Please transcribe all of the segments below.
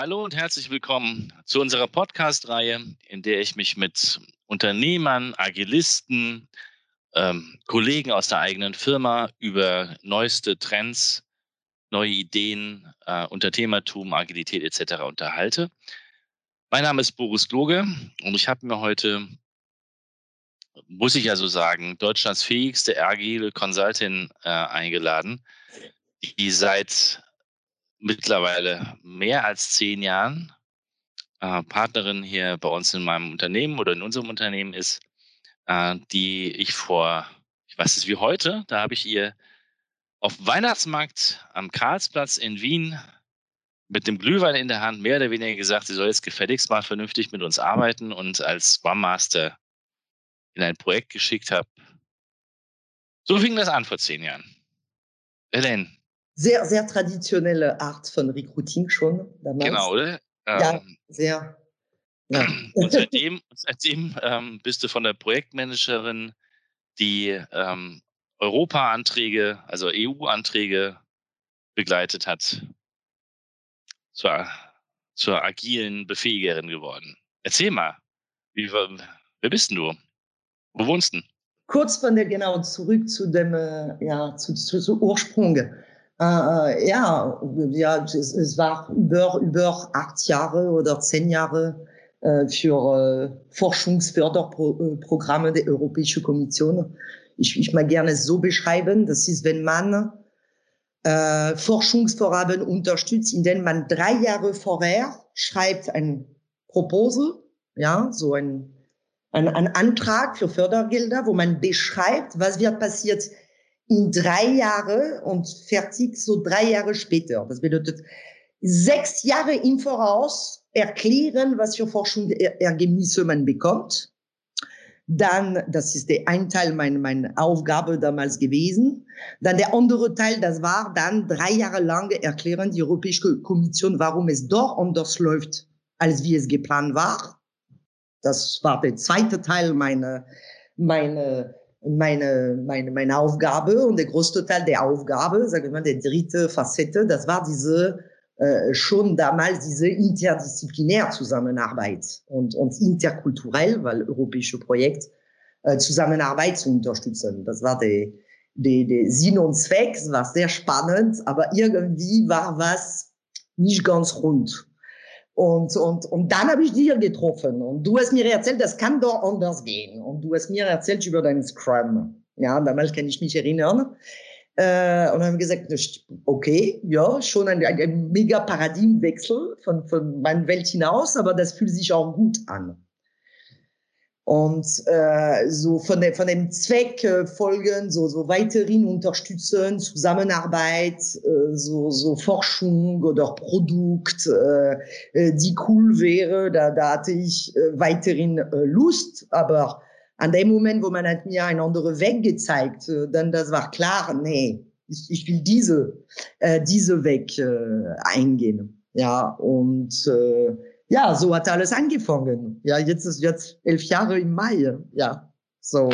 Hallo und herzlich willkommen zu unserer Podcast-Reihe, in der ich mich mit Unternehmern, Agilisten, ähm, Kollegen aus der eigenen Firma über neueste Trends, neue Ideen, äh, Unternehmertum, Agilität etc. unterhalte. Mein Name ist Boris Gloge und ich habe mir heute, muss ich ja so sagen, Deutschlands fähigste agile Consulting äh, eingeladen, die seit mittlerweile mehr als zehn Jahren äh, Partnerin hier bei uns in meinem Unternehmen oder in unserem Unternehmen ist, äh, die ich vor, ich weiß es wie heute, da habe ich ihr auf Weihnachtsmarkt am Karlsplatz in Wien mit dem Glühwein in der Hand mehr oder weniger gesagt, sie soll jetzt gefälligst mal vernünftig mit uns arbeiten und als Scrum Master in ein Projekt geschickt habe. So fing das an vor zehn Jahren. Elaine, sehr, sehr traditionelle Art von Recruiting schon damals. Genau, oder? Ja, ähm, sehr. Ja. Und seitdem, seitdem ähm, bist du von der Projektmanagerin, die ähm, Europa-Anträge, also EU-Anträge begleitet hat, zur, zur agilen Befähigerin geworden. Erzähl mal, wie, wer bist denn du? Wo wohnst du? Kurz von der, genau, zurück zu dem, äh, ja, zu, zu, zu Ursprung. Äh, ja, ja es, es, war über, über acht Jahre oder zehn Jahre äh, für äh, Forschungsförderprogramme der Europäischen Kommission. Ich, ich mag gerne so beschreiben, das ist, wenn man äh, Forschungsvorhaben unterstützt, in denen man drei Jahre vorher schreibt ein Proposal, ja, so ein, ein, ein Antrag für Fördergelder, wo man beschreibt, was wird passiert in drei Jahre und fertig so drei Jahre später. Das bedeutet sechs Jahre im Voraus erklären, was für Forschungsergebnisse man bekommt. Dann, das ist der ein Teil meiner meine Aufgabe damals gewesen. Dann der andere Teil, das war dann drei Jahre lang erklären die Europäische Kommission, warum es doch anders läuft, als wie es geplant war. Das war der zweite Teil meiner, meiner meine, meine, meine Aufgabe und der größte Teil der Aufgabe, sagen wir mal, der dritte Facette, das war diese äh, schon damals diese interdisziplinär Zusammenarbeit und, und interkulturell, weil europäische Projekt äh, Zusammenarbeit zu unterstützen. Das war der, der, der Sinn und Zweck, es war sehr spannend, aber irgendwie war was nicht ganz rund. Und, und, und dann habe ich dir getroffen und du hast mir erzählt, das kann doch anders gehen. Und du hast mir erzählt über deinen Scrum. Ja, damals kann ich mich erinnern. Äh, und haben gesagt, okay, ja, schon ein, ein, ein mega Paradigmenwechsel von, von meiner Welt hinaus, aber das fühlt sich auch gut an. Und äh, so von, der, von dem Zweck äh, folgen, so, so weiterhin unterstützen, Zusammenarbeit, äh, so, so Forschung oder Produkt, äh, äh, die cool wäre, da, da hatte ich äh, weiterhin äh, Lust, aber an dem Moment, wo man hat mir einen anderen Weg gezeigt, äh, dann das war klar, nee, ich, ich will diese, äh, diese Weg äh, eingehen. Ja, und äh, ja, so hat alles angefangen. Ja, jetzt ist jetzt elf Jahre im Mai. Ja, so.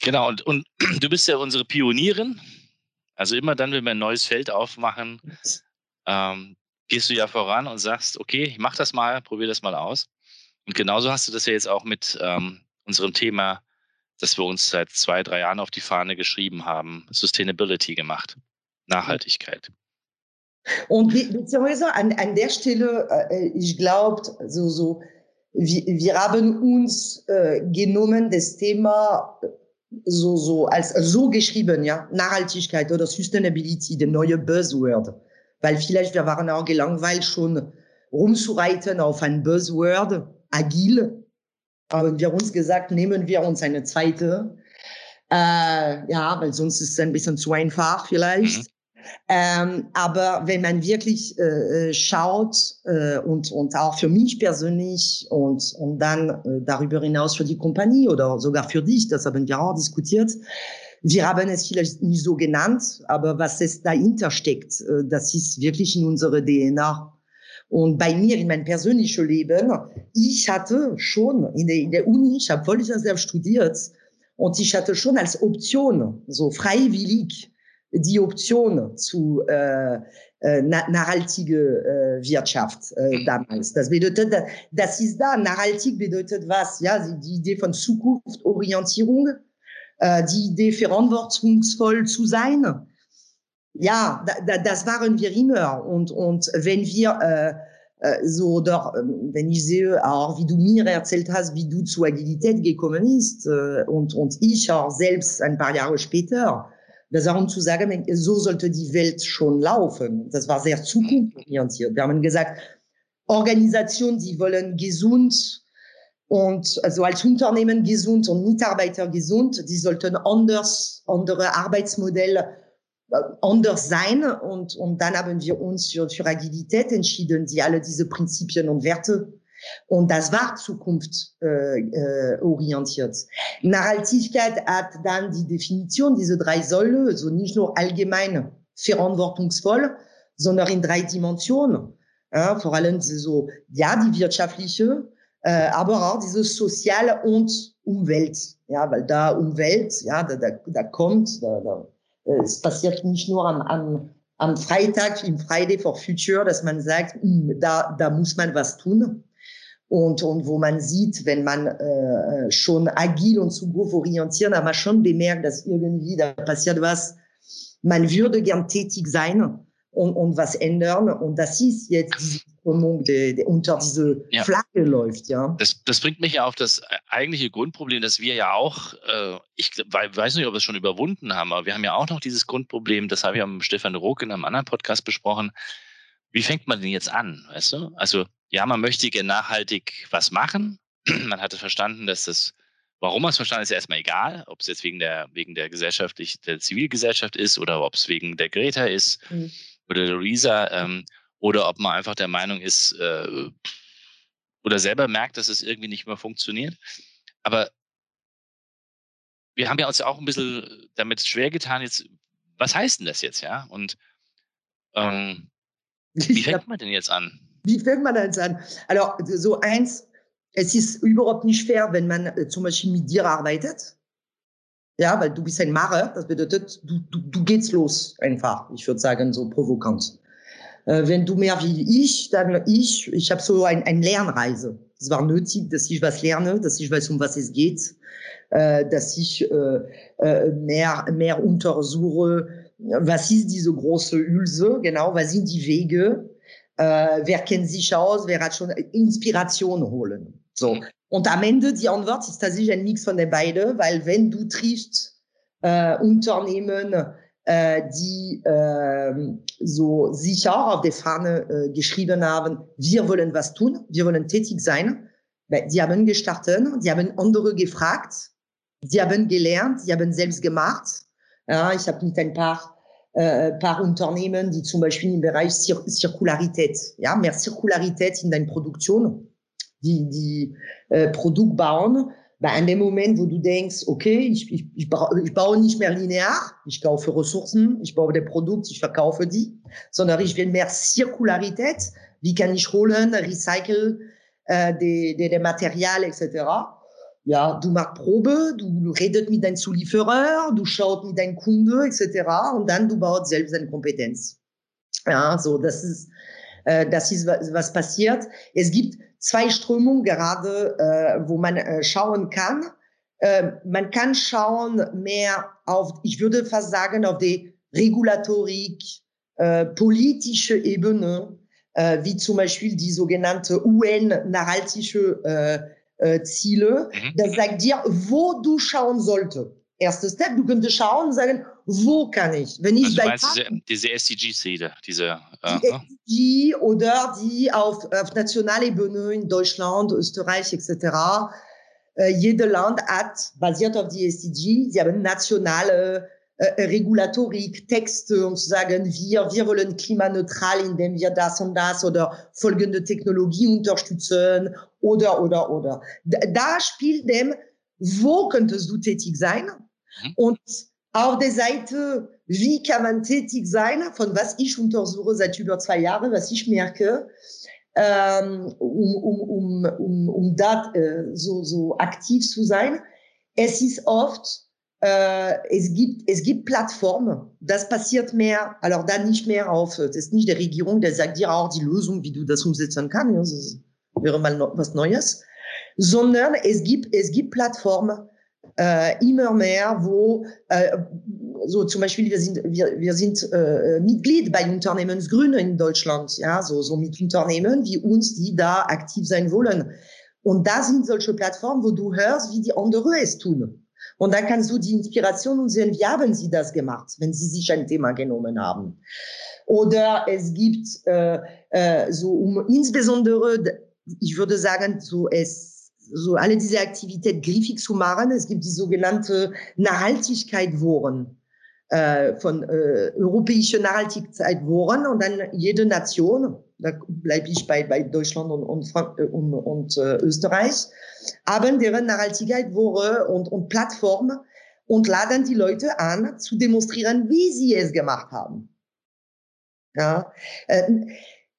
Genau, und, und du bist ja unsere Pionierin. Also immer dann, wenn wir ein neues Feld aufmachen, ähm, gehst du ja voran und sagst, okay, ich mach das mal, probier das mal aus. Und genauso hast du das ja jetzt auch mit ähm, unserem Thema, das wir uns seit zwei, drei Jahren auf die Fahne geschrieben haben, Sustainability gemacht. Nachhaltigkeit. Und beziehungsweise an, an der Stelle, äh, ich glaube, so, so, wir, wir haben uns äh, genommen, das Thema so, so, als so geschrieben, ja, Nachhaltigkeit oder Sustainability, der neue Buzzword. Weil vielleicht wir waren auch gelangweilt, schon rumzureiten auf ein Buzzword, agil. Haben wir uns gesagt, nehmen wir uns eine zweite. Äh, ja, weil sonst ist es ein bisschen zu einfach vielleicht. Ähm, aber wenn man wirklich äh, äh, schaut äh, und, und auch für mich persönlich und, und dann äh, darüber hinaus für die Kompanie oder sogar für dich, das haben wir auch diskutiert, wir haben es vielleicht nicht so genannt, aber was es dahinter steckt, äh, das ist wirklich in unserer DNA. Und bei mir in meinem persönlichen Leben, ich hatte schon in der, in der Uni, ich habe Volkswirtschaft studiert und ich hatte schon als Option, so freiwillig, die Option zu, äh, äh, nachhaltige äh, Wirtschaft äh, mhm. damals. Das bedeutet, das ist da. Nachhaltig bedeutet was? Ja, die Idee von Zukunftsorientierung, äh, die Idee verantwortungsvoll zu sein. Ja, da, da, das waren wir immer. Und, und wenn wir äh, äh, so oder wenn ich sehe auch, wie du mir erzählt hast, wie du zur Agilität gekommen bist äh, und, und ich auch selbst ein paar Jahre später, das war um zu sagen, so sollte die Welt schon laufen. Das war sehr zukunftsorientiert. Wir haben gesagt, Organisationen, die wollen gesund und also als Unternehmen gesund und Mitarbeiter gesund, die sollten anders, andere Arbeitsmodelle äh, anders sein. Und, und dann haben wir uns für, für Agilität entschieden, die alle diese Prinzipien und Werte und das war Zukunft äh, äh. Nachhaltigkeit hat dann die Definition, diese drei Säulen, also nicht nur allgemein verantwortungsvoll, sondern in drei Dimensionen. Ja, vor allem so, ja, die wirtschaftliche, äh, aber auch diese soziale und Umwelt. Ja, weil da Umwelt, ja, da, da, da kommt, da, da, äh, es passiert nicht nur am, am, am Freitag, im Friday for Future, dass man sagt, hm, da, da muss man was tun und, und wo man sieht, wenn man äh, schon agil und zukunftsorientiert, man schon bemerkt, dass irgendwie da passiert was. Man würde gern tätig sein und, und was ändern. Und das ist jetzt diese Strömung, die, die unter diese ja. Flagge läuft. Ja. Das, das bringt mich ja auf das eigentliche Grundproblem, dass wir ja auch, äh, ich weiß nicht, ob wir es schon überwunden haben, aber wir haben ja auch noch dieses Grundproblem, das habe ich mit Stefan Rock in einem anderen Podcast besprochen. Wie fängt man denn jetzt an? Weißt du? Also ja, man möchte gerne nachhaltig was machen. man hatte verstanden, dass das, warum man es verstanden ist, ja erstmal egal, ob es jetzt wegen der, wegen der gesellschaftlich, der Zivilgesellschaft ist oder ob es wegen der Greta ist mhm. oder der Luisa ähm, oder ob man einfach der Meinung ist äh, oder selber merkt, dass es irgendwie nicht mehr funktioniert. Aber wir haben ja uns ja auch ein bisschen damit schwer getan, jetzt, was heißt denn das jetzt, ja? Und ähm, wie fängt man denn jetzt an? Wie fängt man das an? Also, so eins, es ist überhaupt nicht fair, wenn man äh, zum Beispiel mit dir arbeitet. Ja, weil du bist ein Macher, das bedeutet, du, du, du geht's los einfach. Ich würde sagen, so provokant. Äh, wenn du mehr wie ich, dann ich, ich habe so ein, ein Lernreise. Es war nötig, dass ich was lerne, dass ich weiß, um was es geht, äh, dass ich äh, äh mehr, mehr untersuche, was ist diese große Hülse, genau, was sind die Wege, äh, wer kennt sich aus, wer hat schon Inspiration holen. So. Mhm. Und am Ende die Antwort ist tatsächlich ein Mix von den beiden, weil wenn du triffst äh, Unternehmen, äh, die äh, so sicher auf der Fahne äh, geschrieben haben, wir wollen was tun, wir wollen tätig sein, die haben gestartet, die haben andere gefragt, die haben gelernt, die haben selbst gemacht. Ja, ich habe mit ein paar äh, paar Unternehmen, die zum Beispiel im Bereich Zir Zirkularität, ja, mehr Zirkularität in deiner Produktion, die, die äh, Produkt bauen, bei an dem Moment, wo du denkst, okay, ich, ich, ich, ich baue nicht mehr linear, ich kaufe Ressourcen, ich baue der Produkt, ich verkaufe die, sondern ich will mehr Zirkularität, wie kann ich holen, recycle äh, die, die, die Material etc ja, du machst Probe, du redet mit deinem Zulieferer, du schaut mit deinem Kunde etc. Und dann du baust selbst eine Kompetenz. Ja, so das ist äh, das ist was, passiert. Es gibt zwei Strömungen gerade, äh, wo man äh, schauen kann. Äh, man kann schauen mehr auf, ich würde fast sagen, auf die Regulatorik, äh, politische Ebene, äh, wie zum Beispiel die sogenannte UN-nachhaltige äh, Ziele. Mhm. Das sagt dir, wo du schauen solltest. Erster Step, du könntest schauen und sagen, wo kann ich? Wenn ich also bei meinst diese, diese SDG-Ziele, diese die SDG oder die auf, auf Nationalebene in Deutschland, Österreich etc. Äh, jede Land hat, basiert auf die SDG, sie haben nationale Regulatorik, Texte und zu sagen, wir, wir wollen klimaneutral, indem wir das und das oder folgende Technologie unterstützen oder, oder, oder. Da spielt dem, wo könntest du tätig sein? Mhm. Und auf der Seite, wie kann man tätig sein, von was ich untersuche seit über zwei Jahren, was ich merke, ähm, um, um, um, um, um da äh, so, so aktiv zu sein. Es ist oft äh, es gibt, es gibt Plattformen. Das passiert mehr, alors dann nicht mehr auf, das ist nicht der Regierung, der sagt dir auch die Lösung, wie du das umsetzen kannst. Das wäre mal was Neues. Sondern es gibt, es gibt Plattformen, äh, immer mehr, wo äh, so zum Beispiel wir sind wir, wir sind äh, Mitglied bei Unternehmensgründen in Deutschland, ja, so so mit Unternehmen wie uns, die da aktiv sein wollen. Und da sind solche Plattformen, wo du hörst, wie die anderen es tun. Und dann kannst du die Inspiration und sehen, wie haben sie das gemacht, wenn sie sich ein Thema genommen haben. Oder es gibt äh, äh, so um insbesondere, ich würde sagen, so es so alle diese Aktivität griffig zu machen. Es gibt die sogenannte Nachhaltigkeit-Wochen äh, von äh, europäische Nachhaltigkeit-Wochen und dann jede Nation, da bleibe ich bei, bei Deutschland und, und, äh, und, und äh, Österreich, haben deren Nachhaltigkeit-Woche und, und Plattform und laden die Leute an, zu demonstrieren, wie sie es gemacht haben. Ja, äh,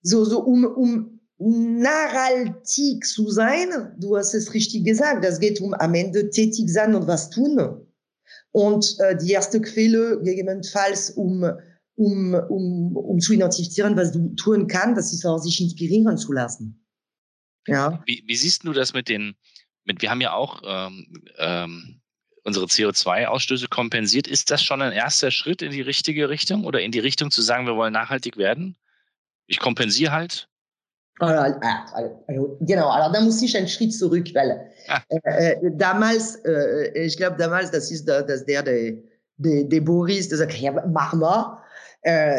so, so um, um nachhaltig zu sein, du hast es richtig gesagt, das geht um am Ende tätig sein und was tun. Und äh, die erste Quelle gegebenenfalls, um, um, um, um zu identifizieren, was du tun kannst, das ist auch sich inspirieren zu lassen. Ja. Wie, wie siehst du das mit den mit, wir haben ja auch ähm, ähm, unsere CO2-Ausstöße kompensiert. Ist das schon ein erster Schritt in die richtige Richtung oder in die Richtung zu sagen, wir wollen nachhaltig werden? Ich kompensiere halt. Also, genau, also da muss ich einen Schritt zurück, weil ah. äh, damals, äh, ich glaube damals, das ist der, das der, der, der, der Boris, der sagt, ja, mach mal. Äh,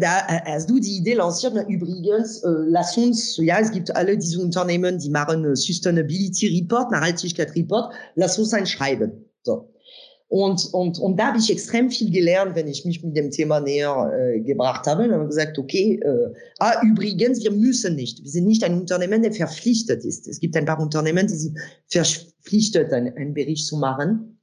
da hast du die Idee lanciert, übrigens, äh, lass uns, ja, es gibt alle diese Unternehmen, die machen Sustainability Report, Nachhaltigkeit Report, lass uns ein schreiben. So. Und, und, und da habe ich extrem viel gelernt, wenn ich mich mit dem Thema näher äh, gebracht habe. Und habe gesagt, okay, äh, ah, übrigens, wir müssen nicht. Wir sind nicht ein Unternehmen, der verpflichtet ist. Es gibt ein paar Unternehmen, die sind verpflichtet, einen, einen Bericht zu machen.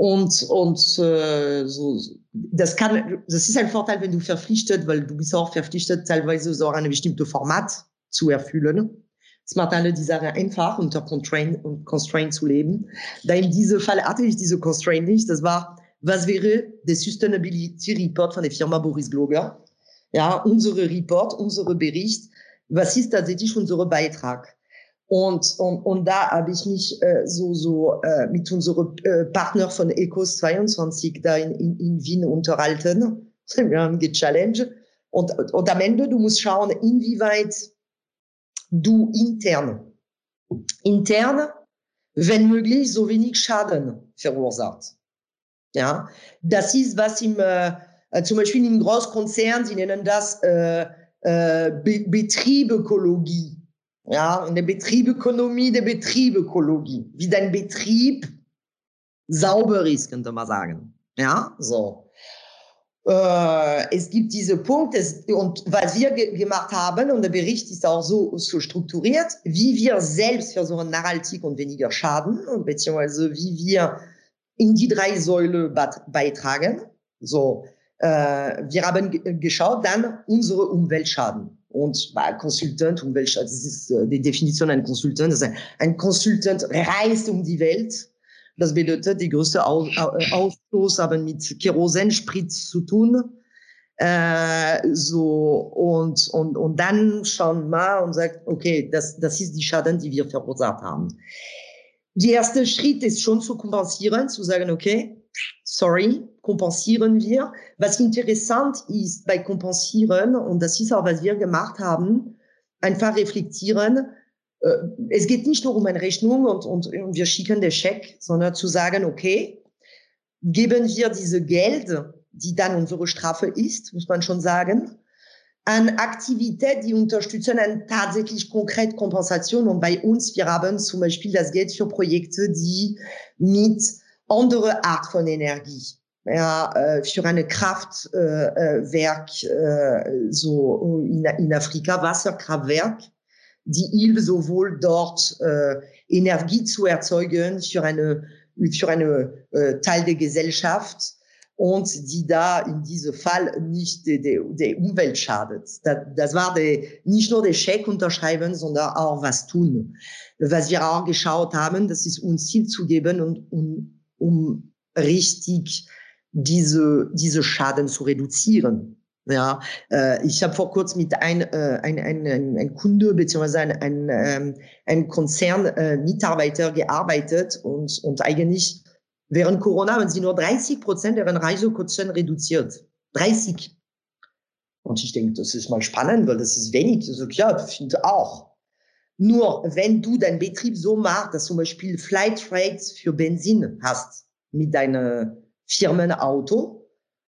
Und, und äh, so, das kann, das ist ein Vorteil, wenn du verpflichtet, weil du bist auch verpflichtet, teilweise so ein bestimmtes Format zu erfüllen. Es macht alle die Sache einfach, unter Constraint, Constraint zu leben. Da in diesem Fall hatte ich diese Constraint nicht. Das war, was wäre der Sustainability Report von der Firma Boris Gloger? Ja, unsere Report, unsere Bericht. Was ist tatsächlich unser Beitrag? Und, und, und da habe ich mich äh, so, so äh, mit unserem äh, Partner von Ecos 22 da in, in, in Wien unterhalten. Wir haben gechallenged. Und, und am Ende, du musst schauen, inwieweit du intern, intern, wenn möglich, so wenig Schaden verursacht. Ja, das ist was im, äh, zum Beispiel in Großkonzernen, sie nennen das äh, äh, Be Betriebökologie ja, in der Betriebökonomie, der Betriebökologie, wie dein Betrieb sauber ist, könnte man sagen. Ja, so. Äh, es gibt diese Punkte und was wir ge gemacht haben und der Bericht ist auch so, so strukturiert, wie wir selbst versuchen nachhaltig und weniger Schaden beziehungsweise wie wir in die drei Säule beitragen. So, äh, wir haben geschaut dann unsere Umweltschaden. Und bei Consultant, Umweltschutz, das ist die Definition ein Consultant. Das ist ein, Consultant reist um die Welt. Das bedeutet, die größte äh, Ausstoß haben mit Kerosenspritz zu tun. Äh, so und und und dann schauen wir und sagt, okay, das das ist die Schaden, die wir verursacht haben. Der erste Schritt ist schon zu kompensieren, zu sagen, okay, sorry, kompensieren wir. Was interessant ist bei kompensieren, und das ist auch, was wir gemacht haben, einfach reflektieren, äh, es geht nicht nur um eine Rechnung und, und, und wir schicken den Scheck, sondern zu sagen, okay, geben wir diese Geld, die dann unsere Strafe ist, muss man schon sagen, an Aktivität, die unterstützen eine tatsächlich konkrete Kompensation. Und bei uns, wir haben zum Beispiel das Geld für Projekte, die mit andere Art von Energie. Ja, äh, für eine Kraftwerk äh, äh, so in, in Afrika, Wasserkraftwerk, die hilft sowohl dort äh, Energie zu erzeugen für eine für eine äh, Teil der Gesellschaft und die da in diesem Fall nicht der, der, der Umwelt schadet. Das, das war der, nicht nur der Scheck unterschreiben, sondern auch was tun. Was wir auch geschaut haben, das ist uns Ziel zu geben und, und um richtig diese, diese Schaden zu reduzieren. Ja, äh, ich habe vor kurzem mit ein, äh, ein, ein, ein, ein Kunde beziehungsweise ein, ein, ähm, ein Konzern äh, gearbeitet und, und eigentlich während Corona haben sie nur 30 Prozent deren Reisekosten reduziert. 30. Und ich denke, das ist mal spannend, weil das ist wenig. Also, ja, ich finde auch. Nur wenn du deinen Betrieb so machst, dass zum Beispiel Flight Rates für Benzin hast mit deinem Firmenauto,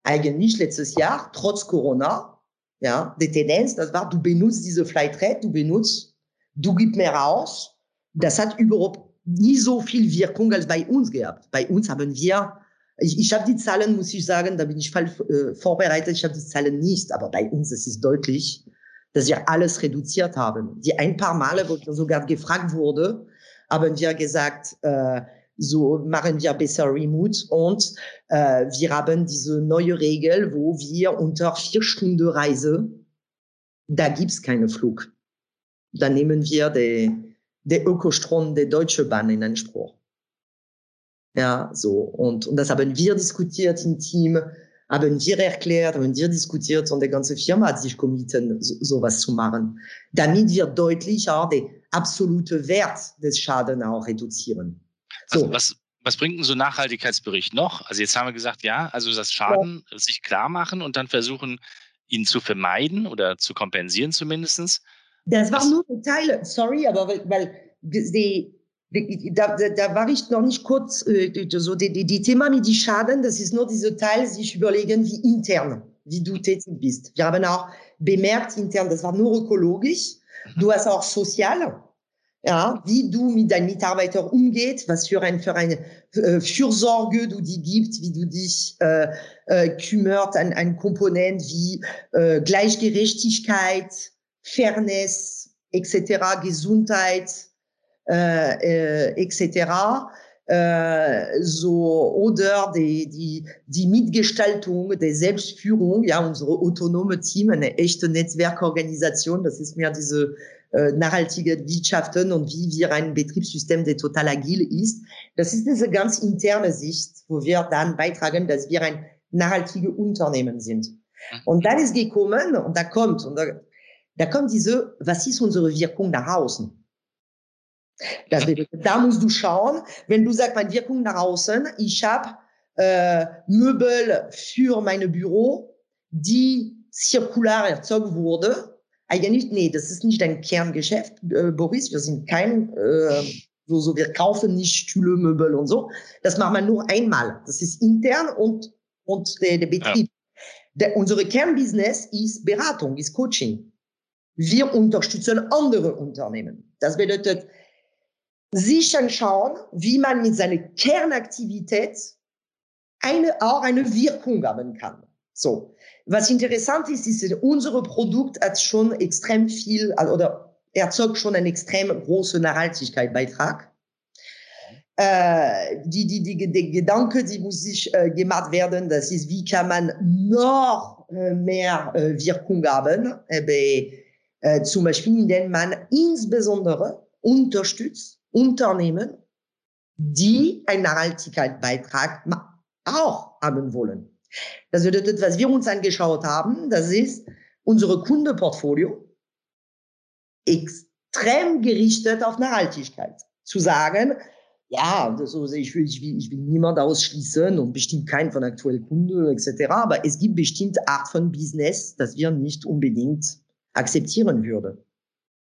eigentlich letztes Jahr, trotz Corona, ja, die Tendenz, das war, du benutzt diese Flight Rate, du benutzt, du gibst mehr aus. Das hat überhaupt nie so viel Wirkung als bei uns gehabt. Bei uns haben wir, ich, ich habe die Zahlen, muss ich sagen, da bin ich falsch äh, vorbereitet, ich habe die Zahlen nicht, aber bei uns ist es deutlich, dass wir alles reduziert haben. Die ein paar Male, wo sogar gefragt wurde, haben wir gesagt, äh, so machen wir besser Remote und äh, wir haben diese neue Regel, wo wir unter vier Stunden Reise, da gibt's keine Flug. Da nehmen wir den, den Ökostrom der Deutsche Bahn in Anspruch. Ja, so. Und, und das haben wir diskutiert im Team, haben wir erklärt, haben wir diskutiert und die ganze Firma hat sich committen, so, sowas zu machen, damit wir deutlich auch den absoluten Wert des Schadens auch reduzieren. So. Was, was, bringt denn so ein Nachhaltigkeitsbericht noch? Also jetzt haben wir gesagt, ja, also das Schaden ja. sich klar machen und dann versuchen, ihn zu vermeiden oder zu kompensieren zumindest. Das war nur ein Teil, sorry, aber weil, weil die, die, da, da war ich noch nicht kurz, äh, so die, die, die Thema mit die Schaden, das ist nur diese Teil, sich überlegen, wie intern, wie du tätig bist. Wir haben auch bemerkt intern, das war nur ökologisch, mhm. du hast auch sozial, ja, wie du mit deinen Mitarbeitern umgehst, was für, ein, für eine äh, Fürsorge du die gibst, wie du dich äh, äh, kümmert an, an Komponenten wie äh, Gleichgerechtigkeit, Fairness etc., Gesundheit äh, äh, etc. Äh, so oder die, die, die Mitgestaltung der Selbstführung, ja, unsere autonome Team, eine echte Netzwerkorganisation, das ist mehr diese nachhaltige Wirtschaften und wie wir ein Betriebssystem, der total agil ist. Das ist diese ganz interne Sicht, wo wir dann beitragen, dass wir ein nachhaltige Unternehmen sind. Mhm. Und dann ist gekommen und da kommt, und da, da kommt diese, was ist unsere Wirkung nach außen? Das bedeutet, da musst du schauen, wenn du sagst, meine Wirkung nach außen, ich habe äh, Möbel für mein Büro, die zirkular erzeugt wurde, eigentlich, nee, das ist nicht ein Kerngeschäft, äh, Boris. Wir sind kein, äh, so, so, wir kaufen nicht Stühle, Möbel und so. Das machen wir nur einmal. Das ist intern und, und der, der Betrieb. Ja. Der, unsere Kernbusiness ist Beratung, ist Coaching. Wir unterstützen andere Unternehmen. Das bedeutet, sich anschauen, wie man mit seiner Kernaktivität eine, auch eine Wirkung haben kann. So. Was interessant ist, ist, unser Produkt hat schon extrem viel oder erzeugt schon einen extrem großen Nachhaltigkeitsbeitrag. Äh, die, die, die, die Gedanke, die muss sich äh, gemacht werden, das ist, wie kann man noch äh, mehr äh, Wirkung haben, äh, zum Beispiel, indem man insbesondere unterstützt Unternehmen, die einen Nachhaltigkeitsbeitrag auch haben wollen. Das bedeutet, was wir uns angeschaut haben, das ist unsere Kundenportfolio extrem gerichtet auf Nachhaltigkeit. Zu sagen, ja, also ich will, ich will, ich will niemand ausschließen und bestimmt keinen von aktuellen Kunden etc. Aber es gibt bestimmte Art von Business, das wir nicht unbedingt akzeptieren würden.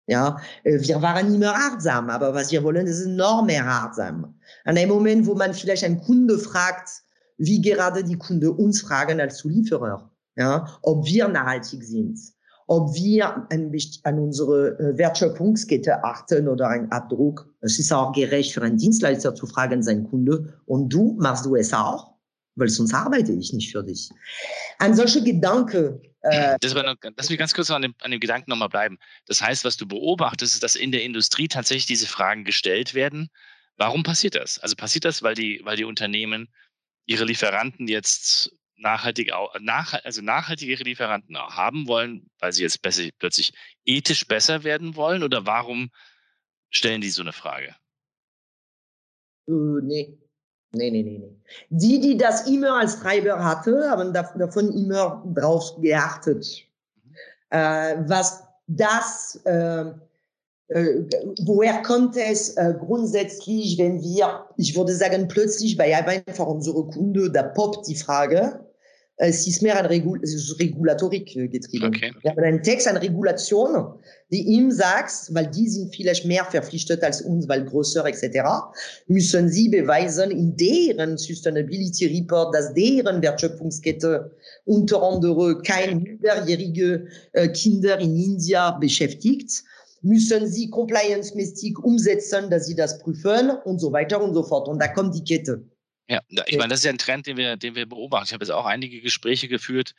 Ja, äh, wir waren immer achtsam, aber was wir wollen, ist enorm mehr achtsam. An einem Moment, wo man vielleicht einen Kunde fragt, wie gerade die Kunden uns fragen als Zulieferer, ja, ob wir nachhaltig sind, ob wir an, an unsere äh, Wertschöpfungskette achten oder einen Abdruck. Es ist auch gerecht für einen Dienstleister zu fragen, sein Kunde, und du machst du es auch, weil sonst arbeite ich nicht für dich. An solche Gedanken. Äh, das noch, lass mich ganz kurz an dem, an dem Gedanken nochmal bleiben. Das heißt, was du beobachtest, ist, dass in der Industrie tatsächlich diese Fragen gestellt werden. Warum passiert das? Also passiert das, weil die, weil die Unternehmen ihre Lieferanten jetzt nachhaltig, nach, also nachhaltige Lieferanten haben wollen, weil sie jetzt besser, plötzlich ethisch besser werden wollen? Oder warum stellen die so eine Frage? Äh, nee. Nee, nee, nee, nee. Die, die das immer als Treiber hatte, haben davon immer drauf geachtet. Mhm. Äh, was das, äh, woher kommt es äh, grundsätzlich, wenn wir, ich würde sagen, plötzlich bei einfach unsere Kunde, da poppt die Frage, es ist mehr an Regul Regulatorik äh, getrieben. Okay. Wir haben einen Text an Regulation, die ihm sagt, weil die sind vielleicht mehr verpflichtet als uns, weil größer etc., müssen sie beweisen in deren Sustainability Report, dass deren Wertschöpfungskette unter anderem kein minderjährige äh, Kinder in India beschäftigt müssen sie compliance-mäßig umsetzen, dass sie das prüfen und so weiter und so fort. Und da kommt die Kette. Ja, ich meine, das ist ja ein Trend, den wir, den wir beobachten. Ich habe jetzt auch einige Gespräche geführt,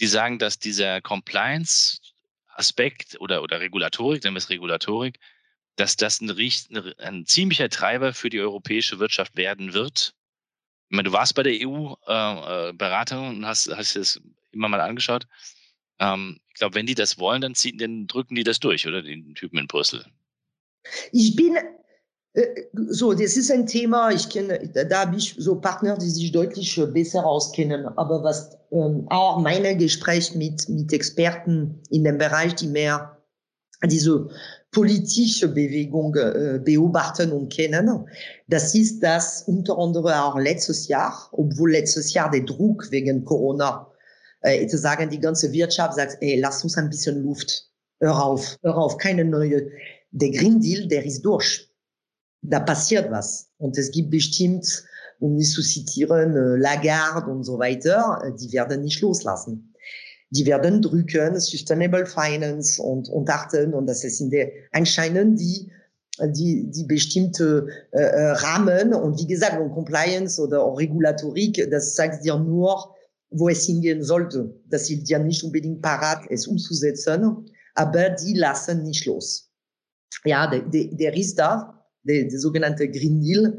die sagen, dass dieser Compliance-Aspekt oder, oder Regulatorik, nennen wir es Regulatorik, dass das ein, ein, ziemlicher Treiber für die europäische Wirtschaft werden wird. Ich meine, du warst bei der EU-Beratung äh, äh und hast, hast das immer mal angeschaut. Ähm, ich glaube, wenn die das wollen, dann, ziehen, dann drücken die das durch, oder? Den Typen in Brüssel. Ich bin äh, so, das ist ein Thema, ich kenne, da habe ich so Partner, die sich deutlich besser auskennen. Aber was ähm, auch meine Gespräche mit, mit Experten in dem Bereich, die mehr diese politische Bewegung äh, beobachten und kennen, das ist, dass unter anderem auch letztes Jahr, obwohl letztes Jahr der Druck wegen Corona, äh, zu sagen, die ganze Wirtschaft sagt, ey, lass uns ein bisschen Luft, hör auf, hör auf, keine neue. Der Green Deal, der ist durch da passiert was. Und es gibt bestimmt, um nicht zu zitieren, äh, Lagarde und so weiter, äh, die werden nicht loslassen. Die werden drücken, Sustainable Finance und, und achten. Und das sind der, anscheinend die, die, die bestimmte äh, äh, Rahmen. Und wie gesagt, und Compliance oder Regulatorik, das sagt dir nur, wo es hingehen sollte. Das hilft dir nicht unbedingt parat, es umzusetzen, aber die lassen nicht los. Ja, der, der, der ist da, der, der sogenannte Green Deal.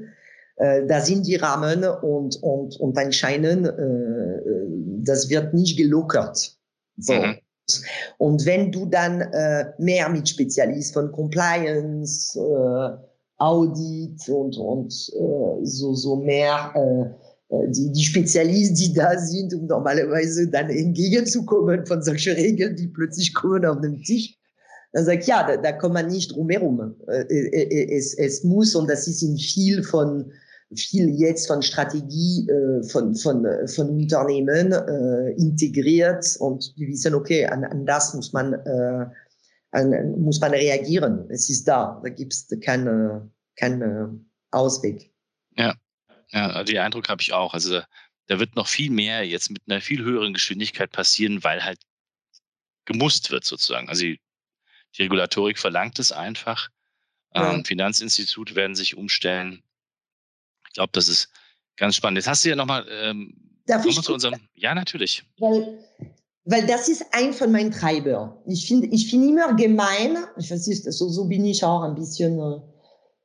Äh, da sind die Rahmen und, und, und anscheinend, äh, das wird nicht gelockert. So. Mhm. Und wenn du dann äh, mehr mit Spezialisten von Compliance, äh, Audit und, und äh, so, so mehr äh, die, die Spezialisten, die da sind, um normalerweise dann entgegenzukommen von solchen Regeln, die plötzlich kommen auf den Tisch, dann ich, ja, da, da kommt man nicht drum herum. Äh, äh, äh, es, es muss, und das ist in viel von, viel jetzt von Strategie von, von, von Unternehmen äh, integriert und die wissen, okay, an, an das muss man, äh, an, muss man reagieren. Es ist da, da gibt es keinen keine Ausweg. Ja, ja den Eindruck habe ich auch. Also da, wird noch viel mehr jetzt mit einer viel höheren Geschwindigkeit passieren, weil halt gemusst wird sozusagen. Also die die Regulatorik verlangt es einfach. Ja. Ähm, Finanzinstitute werden sich umstellen. Ich glaube, das ist ganz spannend. Jetzt hast du ja nochmal ähm, Darf ich zu unserem. Ja, natürlich. Weil, weil das ist ein von meinen Treibern. Ich finde ich finde immer gemein, ich weiß nicht, so, so bin ich auch ein bisschen. Äh,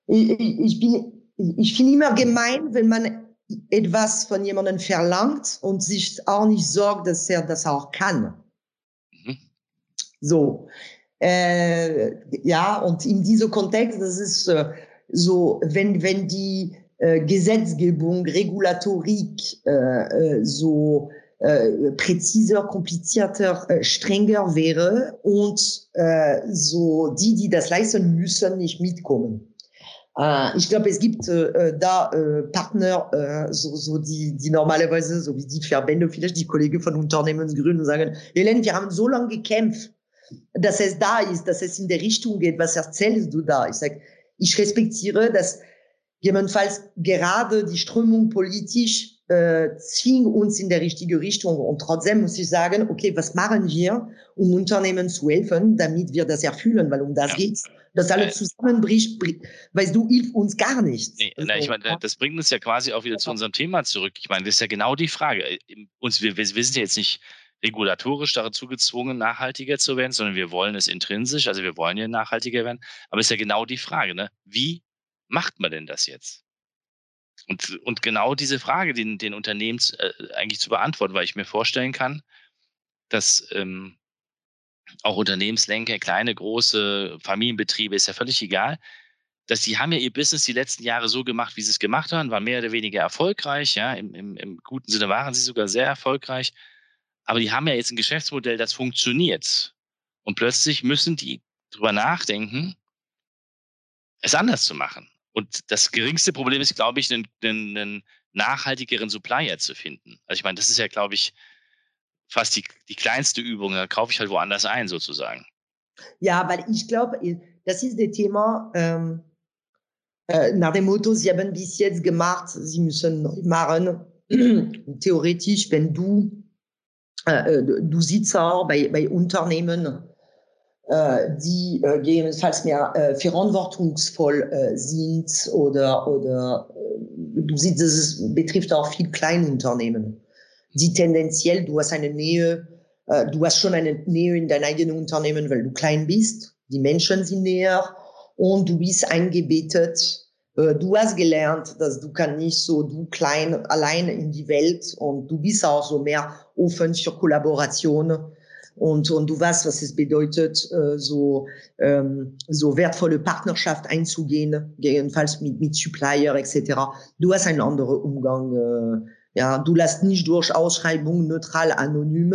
ich, ich, bin, ich finde immer gemein, wenn man etwas von jemandem verlangt und sich auch nicht sorgt, dass er das auch kann. Mhm. So. Äh, ja, und in diesem Kontext, das ist äh, so, wenn, wenn die äh, Gesetzgebung, Regulatorik äh, äh so äh, präziser, komplizierter, äh, strenger wäre und äh, so die, die das leisten müssen, nicht mitkommen. Äh, ich glaube, es gibt äh, da äh, Partner, äh, so, so die, die normalerweise, so wie die Verbände, vielleicht die Kollegen von Unternehmensgründen sagen, Helene, wir haben so lange gekämpft, dass es da ist, dass es in der Richtung geht. Was erzählst du da? Ich sage, ich respektiere, dass gegebenenfalls gerade die Strömung politisch äh, zwingt uns in der richtige Richtung. Und trotzdem muss ich sagen, okay, was machen wir, um Unternehmen zu helfen, damit wir das erfüllen, weil um das ja. geht's. Das alles zusammenbricht, weißt du, hilft uns gar nichts. Nee, also, na, ich meine, das bringt uns ja quasi auch wieder zu unserem Thema zurück. Ich meine, das ist ja genau die Frage. Uns, wir, wir sind ja jetzt nicht regulatorisch dazu gezwungen, nachhaltiger zu werden, sondern wir wollen es intrinsisch, also wir wollen ja nachhaltiger werden. Aber es ist ja genau die Frage, ne? wie macht man denn das jetzt? Und, und genau diese Frage, den, den Unternehmen äh, eigentlich zu beantworten, weil ich mir vorstellen kann, dass ähm, auch Unternehmenslenker, kleine, große Familienbetriebe, ist ja völlig egal, dass sie haben ja ihr Business die letzten Jahre so gemacht, wie sie es gemacht haben, waren mehr oder weniger erfolgreich. Ja, im, im, im guten Sinne waren sie sogar sehr erfolgreich. Aber die haben ja jetzt ein Geschäftsmodell, das funktioniert. Und plötzlich müssen die drüber nachdenken, es anders zu machen. Und das geringste Problem ist, glaube ich, einen, einen nachhaltigeren Supplier zu finden. Also ich meine, das ist ja, glaube ich, fast die, die kleinste Übung. Da kaufe ich halt woanders ein, sozusagen. Ja, weil ich glaube, das ist das Thema, ähm, äh, nach dem Motto, Sie haben bis jetzt gemacht, Sie müssen neu machen. Theoretisch, wenn du, äh, äh, du sitzt auch bei, bei Unternehmen, äh, die äh, gegebenenfalls mehr äh, verantwortungsvoll äh, sind oder, oder äh, du siehst, es betrifft auch viel Kleinunternehmen, die tendenziell, du hast eine Nähe, äh, du hast schon eine Nähe in dein eigenes Unternehmen, weil du klein bist, die Menschen sind näher und du bist eingebettet. Äh, du hast gelernt, dass du kann nicht so du klein allein in die Welt und du bist auch so mehr offen für Kollaboration und, und du weißt, was es bedeutet, äh, so, ähm, so wertvolle Partnerschaft einzugehen, jedenfalls mit, mit Supplier etc. Du hast einen anderen Umgang. Ja, du lässt nicht durch Ausschreibung neutral anonym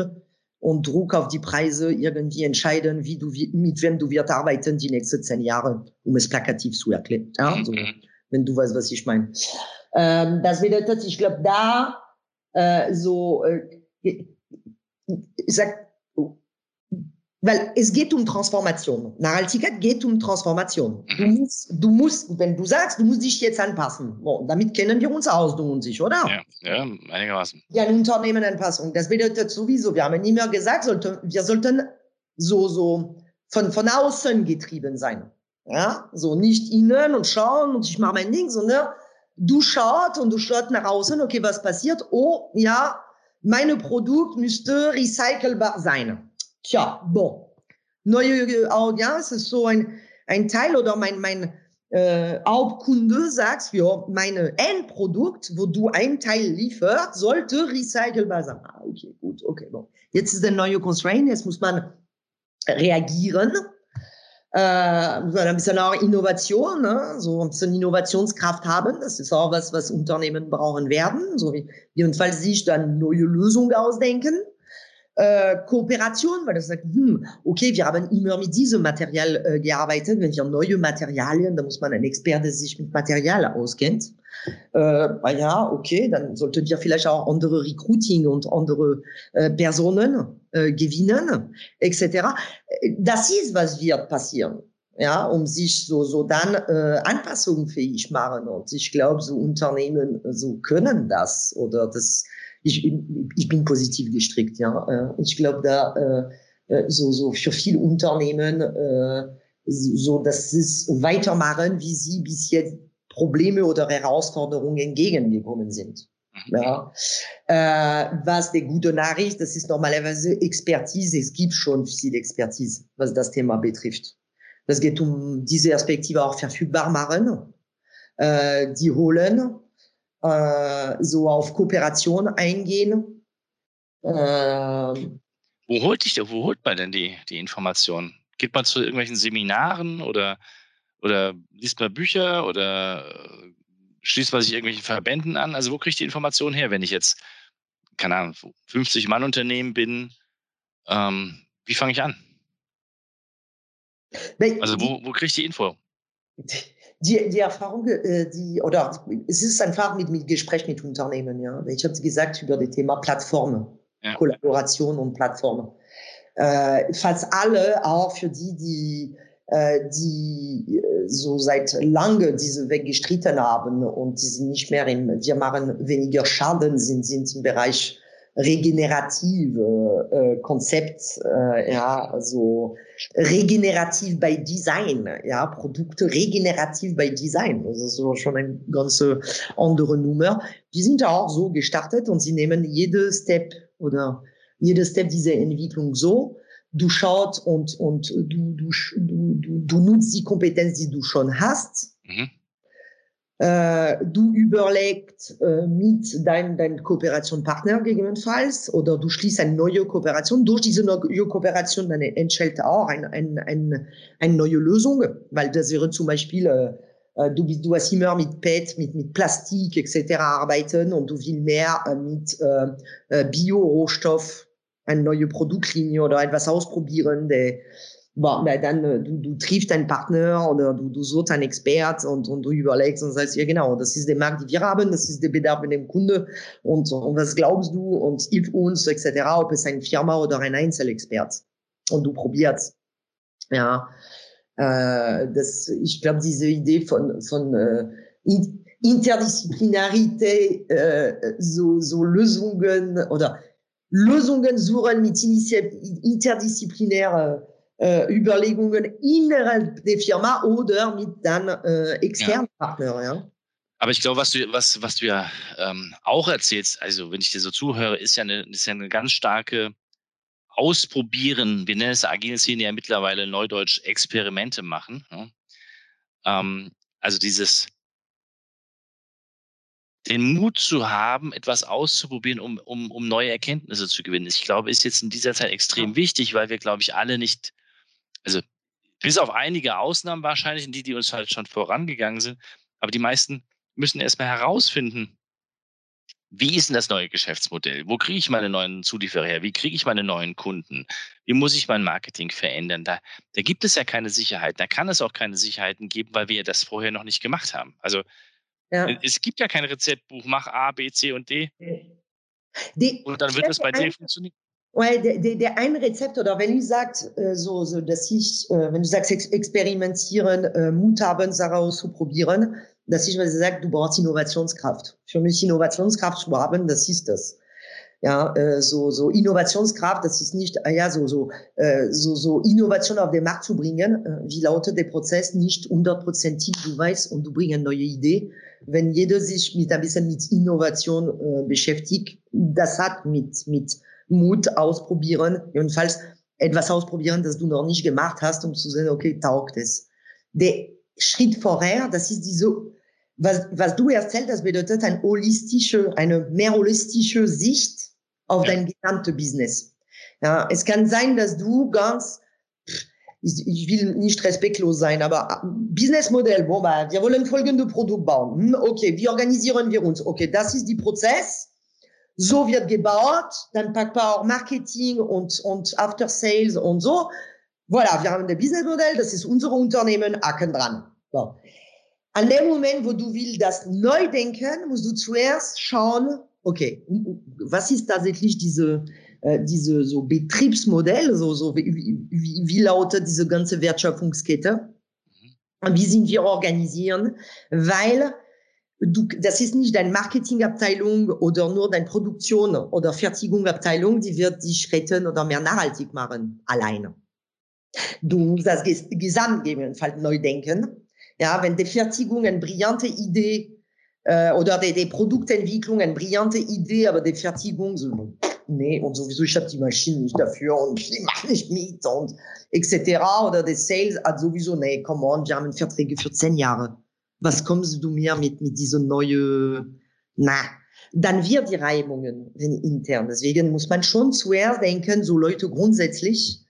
und Druck auf die Preise irgendwie entscheiden, wie du, mit wem du wirst arbeiten die nächsten zehn Jahre, um es plakativ zu erklären. Ja, so, mhm. wenn du weißt, was ich meine. Ähm, das bedeutet, ich glaube, da äh, so, äh, ich sag, weil es geht um Transformation. Nachhaltigkeit geht um Transformation. Du musst, du musst, wenn du sagst, du musst dich jetzt anpassen. Bon, damit kennen wir uns aus, du und ich, oder? Ja, ja einigermaßen. Ja, eine Unternehmenanpassung. Das bedeutet sowieso, wir haben immer gesagt, sollte, wir sollten so, so von, von außen getrieben sein. Ja, so nicht innen und schauen und ich mache mein Ding, sondern du schaust und du schaust nach außen, okay, was passiert? Oh, ja, meine Produkt müsste recycelbar sein. Tja, bon. Neue Audience ist so ein, ein Teil oder mein, mein äh, Hauptkunde sagt, ja, meine Endprodukt, wo du ein Teil liefert, sollte recycelbar sein. Ah, okay, gut, okay, bon. Jetzt ist der neue Constraint, jetzt muss man reagieren. Äh, ein bisschen auch Innovation, ne? so ein bisschen Innovationskraft haben. Das ist auch was, was Unternehmen brauchen werden. So wie jedenfalls sich dann neue Lösungen ausdenken äh, Kooperation, weil das sagt, hm, okay, wir haben immer mit diesem Material äh, gearbeitet. Wenn wir neue Materialien, da muss man ein Experte, sich mit Material auskennt. Äh, ja, okay, dann sollten wir vielleicht auch andere Recruiting und andere äh, Personen äh, gewinnen, etc. Das ist, was wird passieren ja, um sich so, so dann äh, anpassungsfähig machen. Und ich glaube, so Unternehmen so können das oder das ich, ich bin positiv gestrickt. Ja, äh, ich glaube da äh, äh, so so für viele Unternehmen so, dass es weitermachen, wie sie bis jetzt Probleme oder Herausforderungen entgegengekommen sind. Mhm. Ja. Äh, was die gute Nachricht, das ist normalerweise Expertise. Es gibt schon viel Expertise, was das Thema betrifft. Das geht um diese Perspektive auch verfügbar machen. Äh, die holen äh, so auf Kooperation eingehen. Äh, wo holt dich, wo holt man denn die, die Informationen? Geht man zu irgendwelchen Seminaren oder, oder liest man Bücher oder äh, schließt man sich irgendwelchen Verbänden an? Also wo kriege ich die Informationen her, wenn ich jetzt, keine Ahnung, 50 Mann Unternehmen bin? Ähm, wie fange ich an? Also wo, wo kriege ich die Info? die, die Erfahrung, äh, die, oder es ist einfach mit, mit Gespräch mit Unternehmen, ja. Ich habe gesagt über das Thema Plattformen, ja. Kollaboration und Plattformen. Äh, fast alle, auch für die, die, äh, die äh, so seit lange diese Weg gestritten haben und die sind nicht mehr im, wir machen weniger Schaden, sind, sind im Bereich regenerative äh, Konzept, äh, ja, also regenerativ bei Design, ja, Produkte regenerativ bei Design. Das ist schon eine ganz andere Nummer. Die sind auch so gestartet und sie nehmen jede Step oder jede Step dieser Entwicklung so. Du schaust und, und du, du, du, du nutzt die Kompetenz, die du schon hast. Mhm du überlegst äh, mit deinem dein Kooperationspartner gegebenenfalls oder du schließt eine neue Kooperation. Durch diese neue Kooperation dann entscheidet auch eine ein, ein, eine neue Lösung, weil das wäre zum Beispiel, äh, äh, du, du hast immer mit PET, mit, mit Plastik etc. arbeiten und du willst mehr äh, mit äh, Bio-Rohstoff, eine neue Produktlinie oder etwas ausprobieren, der bon, dann du, du triffst einen Partner oder du, du suchst einen Expert und, und du überlegst und sagst, ja genau, das ist der Markt, den wir haben, das ist der Bedarf mit dem Kunde und, und was glaubst du und hilf uns etc., ob es eine Firma oder ein Einzelexpert und du probierst. Ja, äh, das, ich glaube, diese Idee von, von äh, Interdisziplinarität, äh, so, so Lösungen oder Lösungen suchen mit interdisziplinären äh, Überlegungen innerhalb der Firma oder mit dann äh, externen ja. Partnern. Ja. Aber ich glaube, was du, was, was du ja ähm, auch erzählst, also wenn ich dir so zuhöre, ist ja eine, ist ja eine ganz starke Ausprobieren, wir nennen es agile Szene ja mittlerweile neudeutsch Experimente machen. Ja. Ähm, also dieses den Mut zu haben, etwas auszuprobieren, um, um, um neue Erkenntnisse zu gewinnen. Ich glaube, ist jetzt in dieser Zeit extrem wichtig, weil wir, glaube ich, alle nicht, also bis auf einige Ausnahmen wahrscheinlich, die, die uns halt schon vorangegangen sind, aber die meisten müssen erstmal herausfinden, wie ist denn das neue Geschäftsmodell? Wo kriege ich meine neuen Zulieferer her? Wie kriege ich meine neuen Kunden? Wie muss ich mein Marketing verändern? Da, da gibt es ja keine Sicherheit. Da kann es auch keine Sicherheiten geben, weil wir das vorher noch nicht gemacht haben. Also ja. Äh, es gibt ja kein Rezeptbuch, mach A, B, C und D. Die, und dann wird es bei dir funktionieren. Ouais, der, der, der ein Rezept oder wenn du sagst, äh, so, so, dass ich, äh, wenn du sagst, experimentieren, äh, Mut haben, Sachen auszuprobieren, dass ich sage, du brauchst Innovationskraft. Für mich Innovationskraft zu haben, das ist das. Ja, äh, so, so Innovationskraft, das ist nicht, ah ja, so, so, äh, so, so Innovation auf den Markt zu bringen. Äh, wie lautet der Prozess? Nicht hundertprozentig, du weißt, und du bringst eine neue Idee wenn jeder sich mit ein bisschen mit Innovation äh, beschäftigt, das hat mit, mit Mut ausprobieren, jedenfalls etwas ausprobieren, das du noch nicht gemacht hast, um zu sehen, okay, taugt es. Der Schritt vorher, das ist diese, was, was du erzählt hast, bedeutet eine holistische, eine mehr holistische Sicht auf ja. dein gesamtes Business. Ja, es kann sein, dass du ganz ich, will nicht respektlos sein, aber Businessmodell, bon, bah, wir wollen folgende Produkt bauen. Hm, okay, wie organisieren wir uns? Okay, das ist die Prozess. So wird gebaut, dann packt man auch Marketing und, und After Sales und so. Voilà, wir haben das Businessmodell, das ist unser Unternehmen, Haken dran. So. An dem Moment, wo du willst das neu denken, musst du zuerst schauen, okay, was ist tatsächlich diese, äh, diese so Betriebsmodell, so, so wie, wie, wie lautet diese ganze Wertschöpfungskette? Mhm. Wie sind wir organisieren? Weil du, das ist nicht deine Marketingabteilung oder nur deine Produktion oder Fertigungsabteilung, die wird dich retten oder mehr nachhaltig machen, alleine. Du musst das Gesamt gegebenenfalls neu denken. Ja, wenn die Fertigung eine brillante Idee äh, oder die, die Produktentwicklung eine brillante Idee, aber die Fertigung so, nee, und sowieso, ich habe die Maschine nicht dafür und ich mache nicht mit und etc. Oder der Sales hat sowieso, nee, come on, wir haben Verträge für zehn Jahre. Was kommst du mir mit, mit dieser neue, na, dann wird die Reibungen intern. Deswegen muss man schon zuerst denken, so Leute grundsätzlich,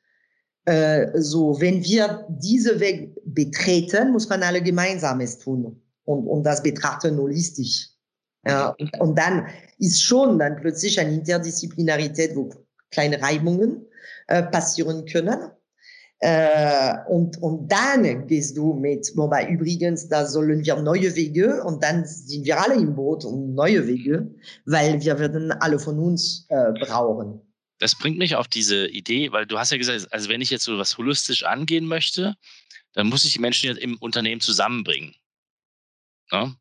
äh, so, wenn wir diese Weg betreten, muss man alle gemeinsames tun und, und das betrachten holistisch. Ja, und, und dann ist schon dann plötzlich eine Interdisziplinarität, wo kleine Reibungen äh, passieren können. Äh, und, und dann gehst du mit, wobei übrigens, da sollen wir neue Wege und dann sind wir alle im Boot und neue Wege, weil wir werden alle von uns äh, brauchen. Das bringt mich auf diese Idee, weil du hast ja gesagt, also wenn ich jetzt so was holistisch angehen möchte, dann muss ich die Menschen jetzt im Unternehmen zusammenbringen. Ja?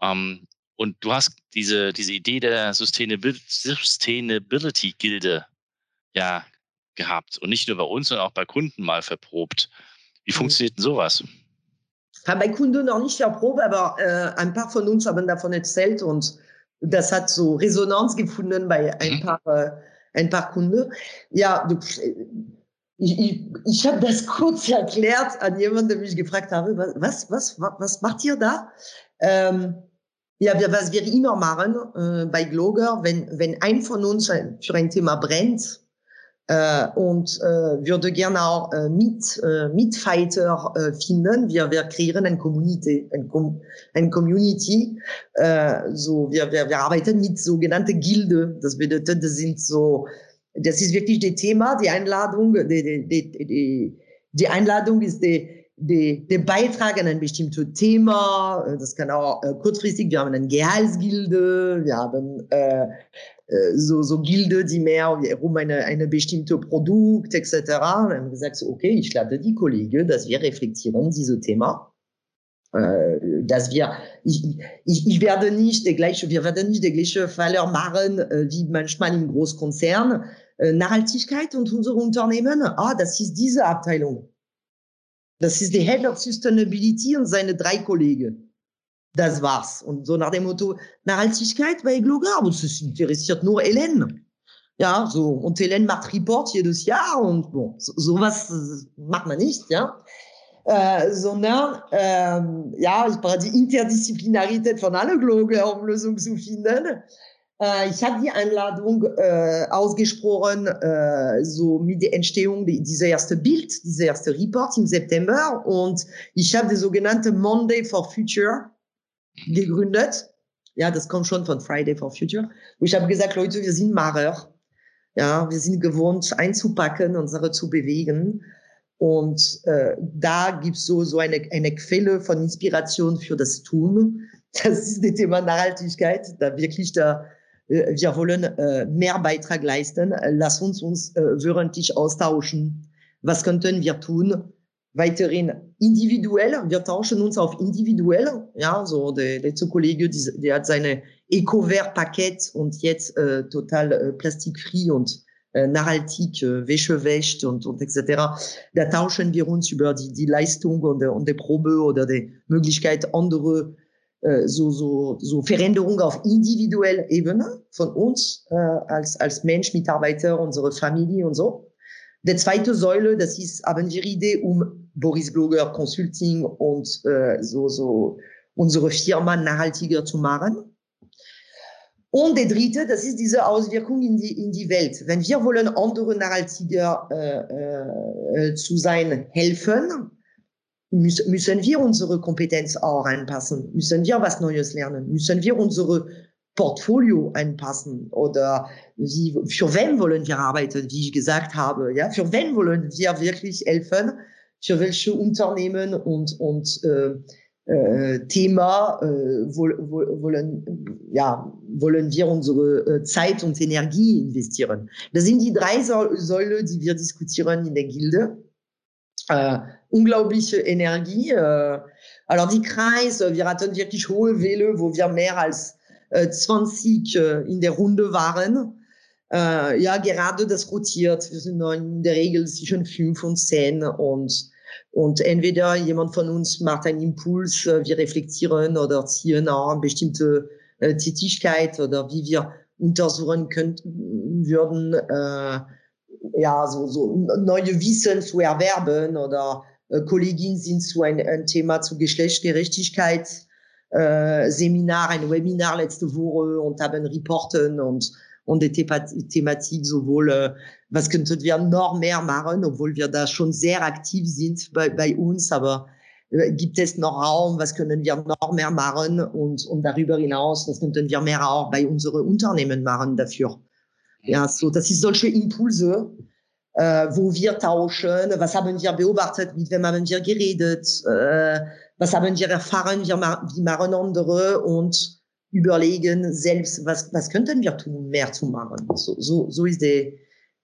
Ähm, und du hast diese, diese Idee der Sustainability-Gilde ja gehabt. Und nicht nur bei uns, sondern auch bei Kunden mal verprobt. Wie mhm. funktioniert denn sowas? Ja, bei Kunden noch nicht verprobt, aber äh, ein paar von uns haben davon erzählt und das hat so Resonanz gefunden bei ein mhm. paar, äh, ein paar Kunden. Ja, ich, ich, ich habe das kurz erklärt an jemanden, der mich gefragt habe, was, was, was, was macht ihr da? Ähm, ja, was wir immer machen äh, bei Gloger, wenn, wenn ein von uns für ein Thema brennt, äh, und äh, würde gerne auch äh, mit, äh, Mitfighter äh, finden. Wir, wir kreieren eine Community, eine, Com eine Community. Äh, so, wir, wir, wir arbeiten mit sogenannten Gilde. Das bedeutet, das sind so, das ist wirklich das Thema, die Einladung, die, die, die, die, Einladung ist die, die, der Beitrag an ein bestimmtes Thema. Das kann auch äh, kurzfristig, wir haben eine Gehaltsgilde, wir haben äh, so, so Gilde, die mehr um eine, eine bestimmte Produkt etc. Und haben gesagt, okay, ich lade die Kollegen, dass wir reflektieren dieses Thema. Äh, dass wir, ich, ich, ich werde nicht der gleiche, wir werden nicht die gleiche Fälle machen äh, wie manchmal im Großkonzern. Äh, Nachhaltigkeit und unsere Unternehmen, ah, das ist diese Abteilung. Das ist die Head of Sustainability und seine drei Kollegen das war's. Und so nach dem Motto, Nachhaltigkeit bei Glogar, das interessiert nur Hélène. Ja, so, und Hélène macht Report jedes Jahr und bon, so, sowas macht man nicht, ja. Äh, sondern ähm, ja, ich brauche die Interdisziplinarität von allen Gloger, um Lösungen zu finden. Äh, ich habe die Einladung äh, ausgesprochen, äh, so mit der Entstehung dieser erste Bild, dieser erste Report im September und ich habe die sogenannte Monday for Future gegründet. Ja, das kommt schon von Friday for Future. Ich habe gesagt, Leute, wir sind Macher. Ja, wir sind gewohnt, einzupacken Sachen zu bewegen. Und äh, da gibt's so, so eine, eine Quelle von Inspiration für das Tun. Das ist das Thema Nachhaltigkeit. Da wirklich da, äh, wir wollen äh, mehr Beitrag leisten. Lass uns uns äh, wöchentlich austauschen. Was könnten wir tun? Weiterhin individuell. Wir tauschen uns auf individuell. Ja, so der letzte Kollege, die, der hat seine Eco-Wear-Paket und jetzt äh, total äh, plastikfrei und äh, nachhaltig äh, Wäsche wäscht und, und etc. Da tauschen wir uns über die, die Leistung und, und die Probe oder die Möglichkeit, andere äh, so, so, so Veränderungen auf individueller Ebene von uns äh, als, als Mensch, Mitarbeiter, unsere Familie und so. Der zweite Säule, das ist, haben wir Idee, um Boris Blogger Consulting und äh, so, so unsere Firma nachhaltiger zu machen. Und der dritte, das ist diese Auswirkung in die, in die Welt. Wenn wir wollen, andere nachhaltiger äh, äh, zu sein, helfen, müssen, müssen wir unsere Kompetenz auch anpassen, müssen wir was Neues lernen, müssen wir unsere Portfolio anpassen oder wie, für wen wollen wir arbeiten, wie ich gesagt habe, ja, für wen wollen wir wirklich helfen, für welche Unternehmen und, und äh, äh, Thema äh, wollen, ja, wollen wir unsere äh, Zeit und Energie investieren. Das sind die drei Säule, die wir diskutieren in der Gilde. Äh, unglaubliche Energie. Äh, alors die Kreis, wir hatten wirklich hohe Welle, wo wir mehr als 20 äh, äh, in der Runde waren. Äh, ja, gerade das rotiert. Wir sind in der Regel zwischen fünf und zehn und und entweder jemand von uns macht einen Impuls, wir reflektieren oder ziehen auch eine bestimmte Tätigkeit oder wie wir untersuchen könnten, würden, äh, ja, so, so neue Wissen zu erwerben oder äh, Kolleginnen sind zu ein, ein Thema zu Geschlechtsgerechtigkeit äh, Seminar, ein Webinar letzte Woche und haben Reporten und, und die Thematik sowohl, äh, was könnten wir noch mehr machen, obwohl wir da schon sehr aktiv sind bei, bei uns, aber äh, gibt es noch Raum, was können wir noch mehr machen und, und darüber hinaus, was könnten wir mehr auch bei unseren Unternehmen machen dafür. Ja, so, das ist solche Impulse, äh, wo wir tauschen, was haben wir beobachtet, mit wem haben wir geredet, äh, was haben wir erfahren, wir, wie machen andere? Und überlegen selbst, was, was könnten wir tun, mehr zu machen. So, so, so ist der,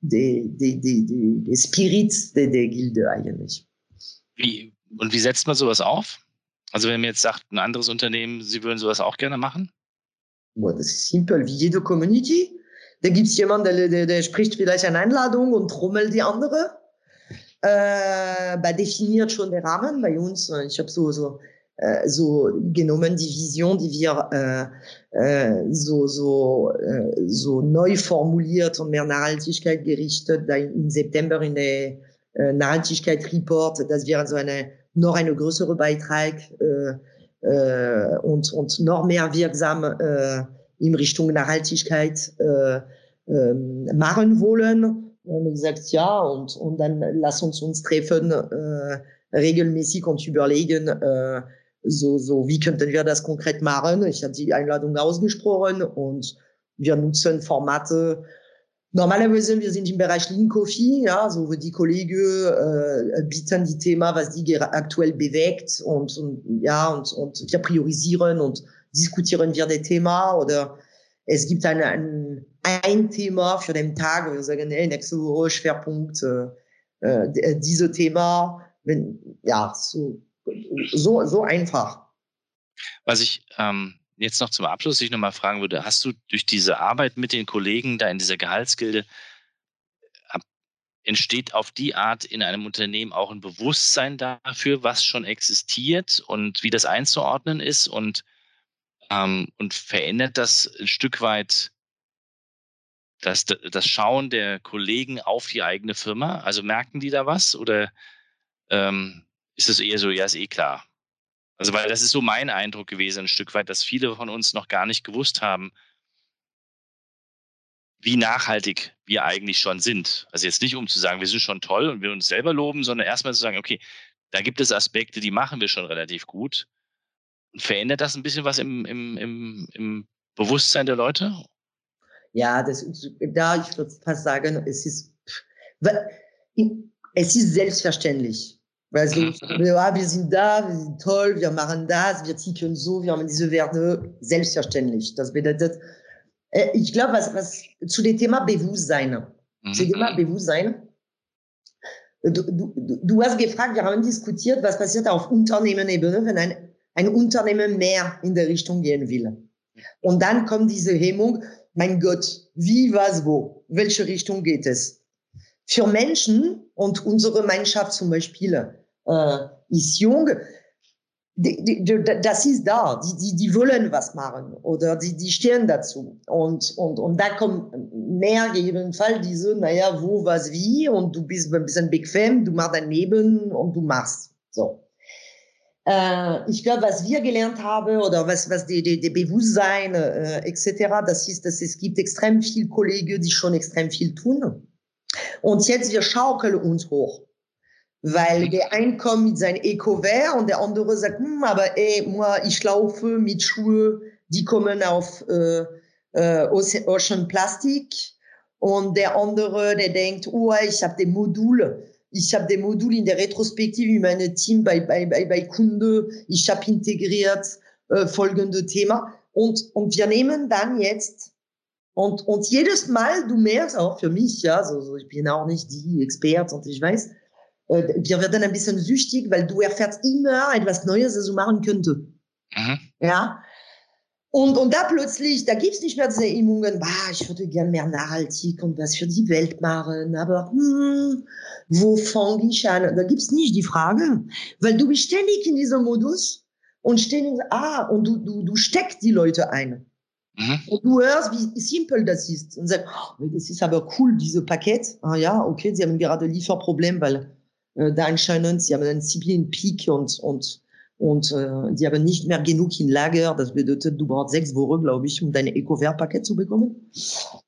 der, der, der, der Spirit der, der Gilde eigentlich. Wie, und wie setzt man sowas auf? Also wenn mir jetzt sagt, ein anderes Unternehmen, sie würden sowas auch gerne machen? Boah, das ist simpel, wie jede Community. Da gibt es jemanden, der, der, der spricht vielleicht eine Einladung und trommelt die andere äh, definiert schon den Rahmen bei uns. Ich habe so, so, äh, so genommen die Vision, die wir äh, äh, so, so, äh, so neu formuliert und mehr Nachhaltigkeit gerichtet im September in der äh, Nachhaltigkeit Report, dass wir also eine, noch eine größere Beitrag äh, äh, und, und noch mehr wirksam äh, in Richtung Nachhaltigkeit äh, äh, machen wollen. Wir haben gesagt, ja, und, und dann lass uns uns treffen, äh, regelmäßig und überlegen, äh, so, so, wie könnten wir das konkret machen? Ich habe die Einladung ausgesprochen und wir nutzen Formate. Normalerweise, wir sind im Bereich Lean Coffee, ja, so wo die Kollegen äh, bieten die Thema, was die aktuell bewegt und, und ja, und, und wir priorisieren und diskutieren wir das Thema oder es gibt ein, ein, ein Thema für den Tag, wo wir sagen, hey, nächste Woche Schwerpunkt äh, äh, diese Thema, wenn, ja, so so, so einfach. Was ich ähm, jetzt noch zum Abschluss sich nochmal fragen würde, hast du durch diese Arbeit mit den Kollegen da in dieser Gehaltsgilde, entsteht auf die Art in einem Unternehmen auch ein Bewusstsein dafür, was schon existiert und wie das einzuordnen ist und, ähm, und verändert das ein Stück weit das, das Schauen der Kollegen auf die eigene Firma? Also merken die da was oder ähm, ist es eher so, ja, ist eh klar. Also, weil das ist so mein Eindruck gewesen, ein Stück weit, dass viele von uns noch gar nicht gewusst haben, wie nachhaltig wir eigentlich schon sind. Also jetzt nicht, um zu sagen, wir sind schon toll und wir uns selber loben, sondern erstmal zu sagen, okay, da gibt es Aspekte, die machen wir schon relativ gut. Verändert das ein bisschen was im, im, im, im Bewusstsein der Leute? Ja, das, da ich würde fast sagen, es ist, es ist selbstverständlich. Weil so, ja, wir sind da, wir sind toll, wir machen das, wir ticken so, wir haben diese Werte, selbstverständlich. Das bedeutet, ich glaube, was, was zu dem Thema Bewusstsein, zu dem Thema Bewusstsein, du, du, du hast gefragt, wir haben diskutiert, was passiert auf Unternehmenebene, wenn ein, ein Unternehmen mehr in der Richtung gehen will. Und dann kommt diese Hemmung, mein Gott, wie, was, wo, welche Richtung geht es? Für Menschen und unsere Gemeinschaft zum Beispiel, äh, ist jung, die, die, das ist da, die, die, die wollen was machen oder die, die stehen dazu. Und, und, und da kommt mehr jedenfalls diese, naja, wo, was, wie und du bist ein bisschen bequem, du machst dein Leben und du machst. So. Äh, ich glaube, was wir gelernt haben oder was, was die, die, die Bewusstsein äh, etc., das ist, dass es gibt extrem viele Kollegen, die schon extrem viel tun. Und jetzt wir schaukeln uns hoch. Weil der eine kommt mit seinem Eco-Vert und der andere sagt, hm, aber ey, moi, ich laufe mit Schuhe, die kommen auf äh, äh, Ocean Plastik. Und der andere, der denkt, oh, ich habe den Modul, ich habe den Modul in der Retrospektive in meinem Team bei, bei, bei, bei Kunde, ich habe integriert äh, folgende Thema. Und, und wir nehmen dann jetzt und, und jedes Mal, du merkst auch für mich, ja, so, so ich bin auch nicht die Experte und ich weiß, wir werden ein bisschen süchtig, weil du erfährst immer etwas Neues, das du machen könnte. Mhm. Ja. Und, und da plötzlich, da gibt's nicht mehr diese Immungen, bah, ich würde gern mehr nachhaltig und was für die Welt machen, aber hm, wo fange ich an? Da gibt's nicht die Frage, weil du bist ständig in diesem Modus und ständig, ah, und du, du, du steckst die Leute ein. Mhm. Und du hörst, wie simpel das ist. Und sagst, oh, das ist aber cool, diese Paket. Ah ja, okay, sie haben gerade Lieferproblem, weil äh, da anscheinend, sie haben einen Disziplin-Peak und, und, und äh, die haben nicht mehr genug in Lager. Das bedeutet, du brauchst sechs Wochen, glaube ich, um dein Eco-Vert-Paket zu bekommen.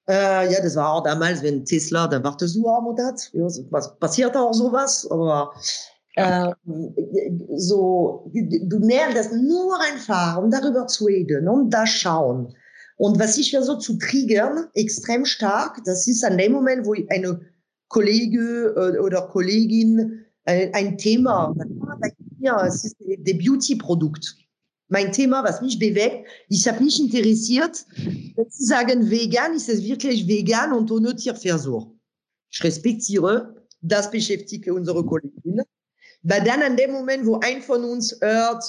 Äh, ja, das war auch damals, wenn Tesla, da wartest du am Monat. Ja, was passiert auch sowas, aber äh, so, du merkst das nur einfach, um darüber zu reden und da schauen. Und was ich versuche zu triggern, extrem stark, das ist an dem Moment, wo eine Kollege äh, oder Kollegin äh, ein Thema, ja, es ist der Beauty-Produkt. Mein Thema, was mich bewegt, ich habe mich interessiert, wenn Sie sagen vegan, ist es wirklich vegan und ohne Tierversuch. Ich respektiere, das beschäftigt unsere Kollegin. Weil dann an dem Moment, wo ein von uns hört,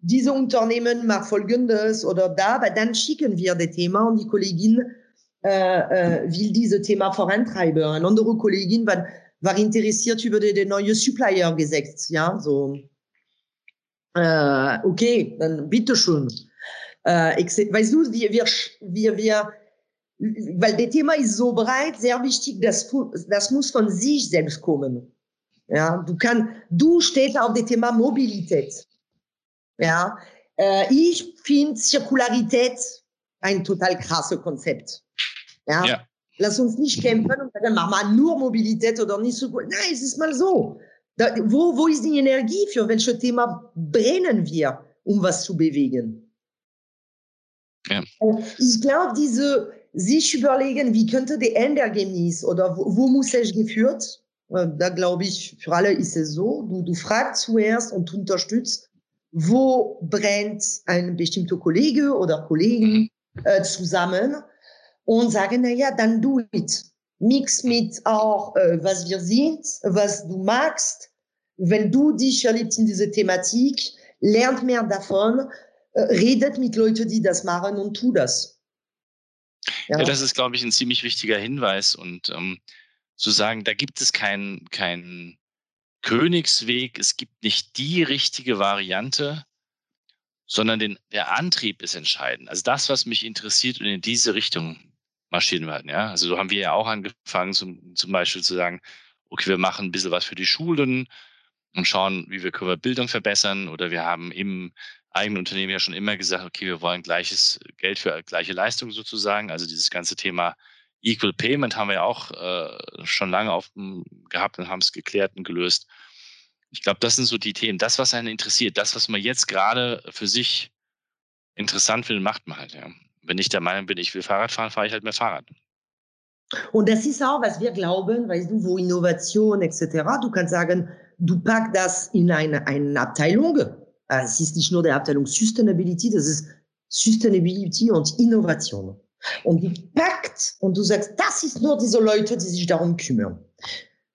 diese Unternehmen macht Folgendes oder da, weil dann schicken wir das Thema und die Kollegin äh, äh, will dieses Thema vorantreiben. Eine andere Kollegin war, war interessiert über den, neuen Supplier-Gesetz. Ja, so. Äh, okay, dann bitteschön. Äh, weißt du, wir, wir, wir, wir, weil das Thema ist so breit, sehr wichtig, das, das muss von sich selbst kommen. Ja, du kannst, du stehst auf dem Thema Mobilität. Ja, äh, ich finde Zirkularität ein total krasses Konzept. Ja. ja. lass uns nicht kämpfen und sagen, mach mal nur Mobilität oder nicht so gut. Nein, es ist mal so. Da, wo, wo ist die Energie? Für welches Thema brennen wir, um was zu bewegen? Ja. Ich glaube, diese sich überlegen, wie könnte der Endergebnis oder wo, wo muss es geführt? Äh, da glaube ich, für alle ist es so. Du, du fragst zuerst und unterstützt, wo brennt ein bestimmter Kollege oder Kollegen mhm. äh, zusammen und sagen, na ja, dann do it. Mix mit auch, äh, was wir sind, was du magst. Wenn du dich erlebst in diese Thematik, lernt mehr davon, äh, redet mit Leuten, die das machen und tu das. Ja, ja das ist, glaube ich, ein ziemlich wichtiger Hinweis und ähm, zu sagen, da gibt es keinen kein Königsweg, es gibt nicht die richtige Variante, sondern den, der Antrieb ist entscheidend. Also das, was mich interessiert und in diese Richtung marschieren werden. Ja? Also so haben wir ja auch angefangen, zum, zum Beispiel zu sagen, okay, wir machen ein bisschen was für die Schulen und schauen, wie wir können wir Bildung verbessern. Oder wir haben im eigenen Unternehmen ja schon immer gesagt, okay, wir wollen gleiches Geld für gleiche Leistung sozusagen. Also dieses ganze Thema Equal Payment haben wir ja auch äh, schon lange auf, gehabt und haben es geklärt und gelöst. Ich glaube, das sind so die Themen. Das, was einen interessiert, das, was man jetzt gerade für sich interessant findet, macht man halt, ja. Wenn ich der Meinung bin, ich will Fahrrad fahren, fahre ich halt mehr Fahrrad. Und das ist auch, was wir glauben, weißt du, wo Innovation etc., du kannst sagen, du packst das in eine, eine Abteilung. Äh, es ist nicht nur die Abteilung Sustainability, das ist Sustainability und Innovation. Und die packt und du sagst, das ist nur diese Leute, die sich darum kümmern.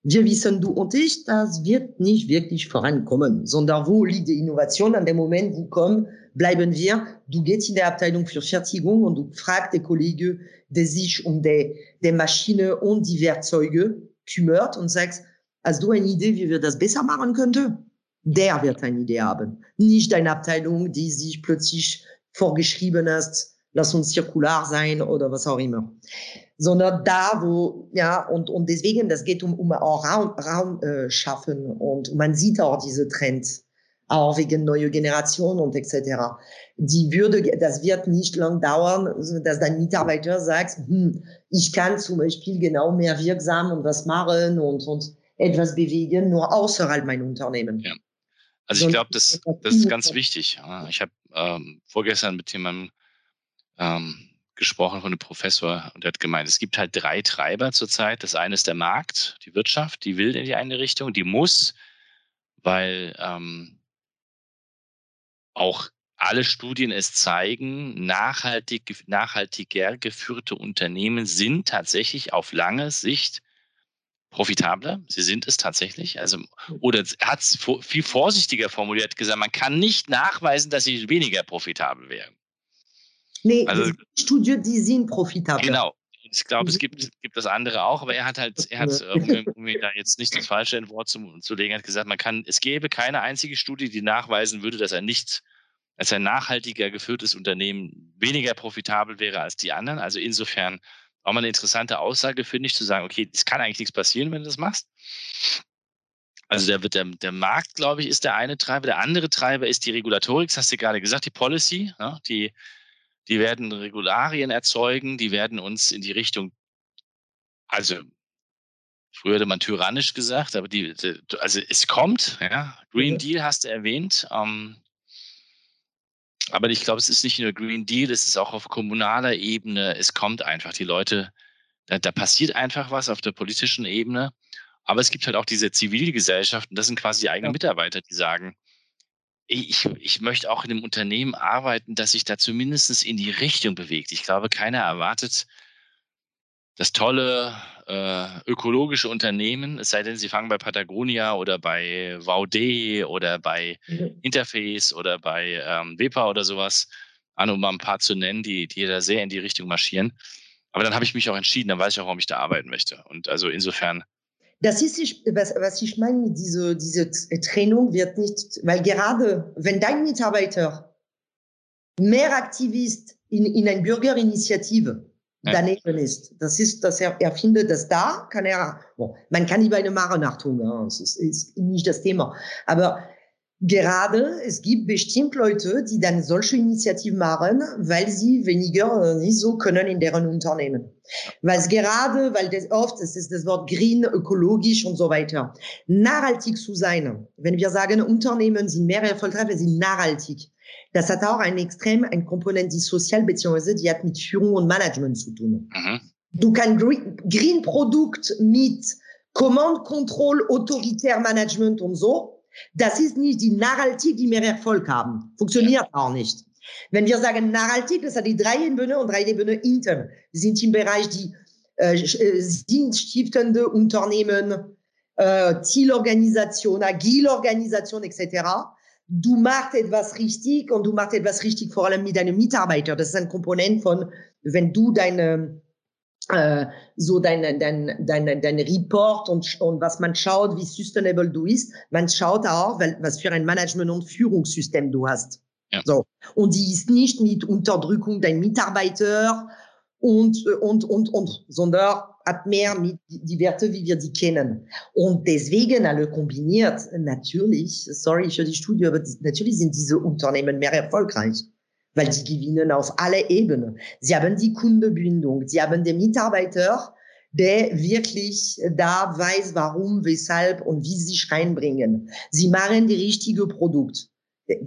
Wir wissen, du und ich, das wird nicht wirklich vorankommen, sondern wo liegt die Innovation an dem Moment, wo kommen bleiben wir. Du gehst in der Abteilung für Fertigung und du fragst den Kollegen, der sich um die, die Maschine und die Werkzeuge kümmert und sagst, hast du eine Idee, wie wir das besser machen könnten? Der wird eine Idee haben. Nicht eine Abteilung, die sich plötzlich vorgeschrieben hast, lass uns zirkular sein oder was auch immer. Sondern da, wo, ja, und, und deswegen, das geht um, um auch Raum, Raum äh, schaffen und man sieht auch diese Trends auch wegen neue Generation und etc. Die würde, das wird nicht lang dauern, dass dein Mitarbeiter sagt, hm, ich kann zum Beispiel genau mehr wirksam und was machen und, und etwas bewegen, nur außerhalb mein Unternehmen. Ja. Also ich glaube, das, das ist ganz wichtig. Ich habe ähm, vorgestern mit jemandem ähm, gesprochen von einem Professor und der hat gemeint, es gibt halt drei Treiber zurzeit. Das eine ist der Markt, die Wirtschaft, die will in die eine Richtung, die muss, weil ähm, auch alle Studien es zeigen, nachhaltig, nachhaltiger geführte Unternehmen sind tatsächlich auf lange Sicht profitabler. Sie sind es tatsächlich. Also, oder hat es viel vorsichtiger formuliert gesagt, man kann nicht nachweisen, dass sie weniger profitabel wären. Nee, also, Studien, die sind profitabel. Genau. Ich glaube, es mhm. gibt, gibt das andere auch, aber er hat halt, er hat, um, um mir da jetzt nicht das falsche Wort zu, zu legen, hat gesagt, man kann, es gäbe keine einzige Studie, die nachweisen würde, dass er nicht als ein nachhaltiger geführtes Unternehmen weniger profitabel wäre als die anderen. Also insofern auch mal eine interessante Aussage, finde ich, zu sagen, okay, es kann eigentlich nichts passieren, wenn du das machst. Also der, der, der Markt, glaube ich, ist der eine Treiber. Der andere Treiber ist die Regulatorik, das hast du gerade gesagt, die Policy. Ja, die, die werden Regularien erzeugen, die werden uns in die Richtung, also früher hätte man tyrannisch gesagt, aber die, also es kommt, ja. Green Deal hast du erwähnt. Ähm, aber ich glaube, es ist nicht nur Green Deal, es ist auch auf kommunaler Ebene. Es kommt einfach, die Leute, da, da passiert einfach was auf der politischen Ebene. Aber es gibt halt auch diese Zivilgesellschaft, und das sind quasi die eigenen Mitarbeiter, die sagen, ich, ich möchte auch in einem Unternehmen arbeiten, das sich da zumindest in die Richtung bewegt. Ich glaube, keiner erwartet, das tolle äh, ökologische Unternehmen, es sei denn, sie fangen bei Patagonia oder bei Vaude oder bei mhm. Interface oder bei ähm, Wepa oder sowas an, um mal ein paar zu nennen, die, die da sehr in die Richtung marschieren. Aber dann habe ich mich auch entschieden, dann weiß ich auch, warum ich da arbeiten möchte. Und also insofern. Das ist, was, was ich meine, diese, diese Trennung wird nicht, weil gerade wenn dein Mitarbeiter mehr Aktivist in, in einer Bürgerinitiative daneben ist. Das ist, dass er, er findet das da, kann er, bon, man kann nicht bei einer Marathon, ja, das ist, ist nicht das Thema. Aber Gerade, es gibt bestimmt Leute, die dann solche Initiativen machen, weil sie weniger nicht so können in deren Unternehmen. Weil es gerade, weil das oft, es ist das Wort green, ökologisch und so weiter. Nachhaltig zu sein. Wenn wir sagen, Unternehmen sind mehr erfolgreich, weil sie nachhaltig. Das hat auch ein extrem, ein Komponent, die sozial beziehungsweise die hat mit Führung und Management zu tun. Mhm. Du kannst Green, Green Produkt mit Command, Control, autoritär Management und so das ist nicht die Nachhaltig, die mehr Erfolg haben. Funktioniert ja. auch nicht. Wenn wir sagen Nachhaltig, das hat die drei Ebene und drei Ebene intern. Wir sind im Bereich die äh, äh sinnstiftende Unternehmen, äh, Zielorganisation, agile Organisation etc. Du machst etwas richtig und du machst etwas richtig vor allem mit deinen Mitarbeitern. Das ist ein Komponent von, wenn du deine so dein, dein, dein, dein Report und, und was man schaut, wie sustainable du bist. Man schaut auch, was für ein Management- und Führungssystem du hast. Ja. So. Und die ist nicht mit Unterdrückung dein Mitarbeiter und, und, und, und, sondern hat mehr mit die Werte, wie wir die kennen. Und deswegen alle kombiniert, natürlich, sorry für die Studie, aber natürlich sind diese Unternehmen mehr erfolgreich weil die gewinnen auf alle Ebenen. Sie haben die Kundenbindung, sie haben den Mitarbeiter, der wirklich da weiß, warum, weshalb und wie sie sich reinbringen. Sie machen die richtige Produkt.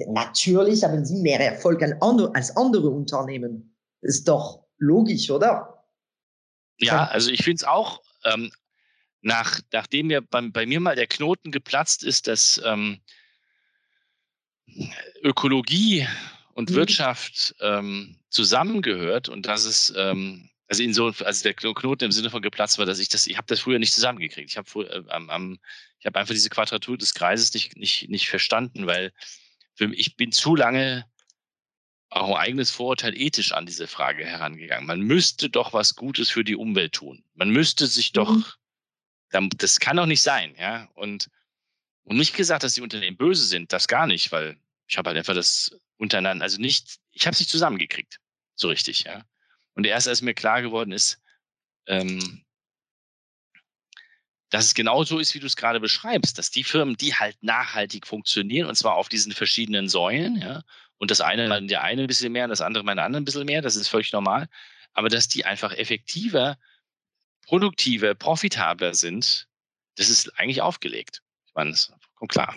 Natürlich haben sie mehr Erfolg als andere Unternehmen. Ist doch logisch, oder? Ja, also ich finde es auch, ähm, nach, nachdem mir bei, bei, mir mal der Knoten geplatzt ist, dass ähm, Ökologie und mhm. Wirtschaft ähm, zusammengehört und dass es ähm, also in so also der Knoten im Sinne von geplatzt war, dass ich das ich habe das früher nicht zusammengekriegt. Ich habe äh, am, am ich habe einfach diese Quadratur des Kreises nicht nicht nicht verstanden, weil für mich, ich bin zu lange auch ein eigenes Vorurteil ethisch an diese Frage herangegangen. Man müsste doch was Gutes für die Umwelt tun. Man müsste sich doch, mhm. das kann doch nicht sein, ja. Und, und nicht gesagt, dass die Unternehmen böse sind, das gar nicht, weil ich habe halt einfach das untereinander. Also nicht, ich habe es nicht zusammengekriegt, so richtig, ja. Und erst als mir klar geworden ist, ähm, dass es genau so ist, wie du es gerade beschreibst, dass die Firmen, die halt nachhaltig funktionieren, und zwar auf diesen verschiedenen Säulen, ja, und das eine der eine ein bisschen mehr, das andere mal der andere ein bisschen mehr, das ist völlig normal, aber dass die einfach effektiver, produktiver, profitabler sind, das ist eigentlich aufgelegt. Ich meine, das vollkommen klar.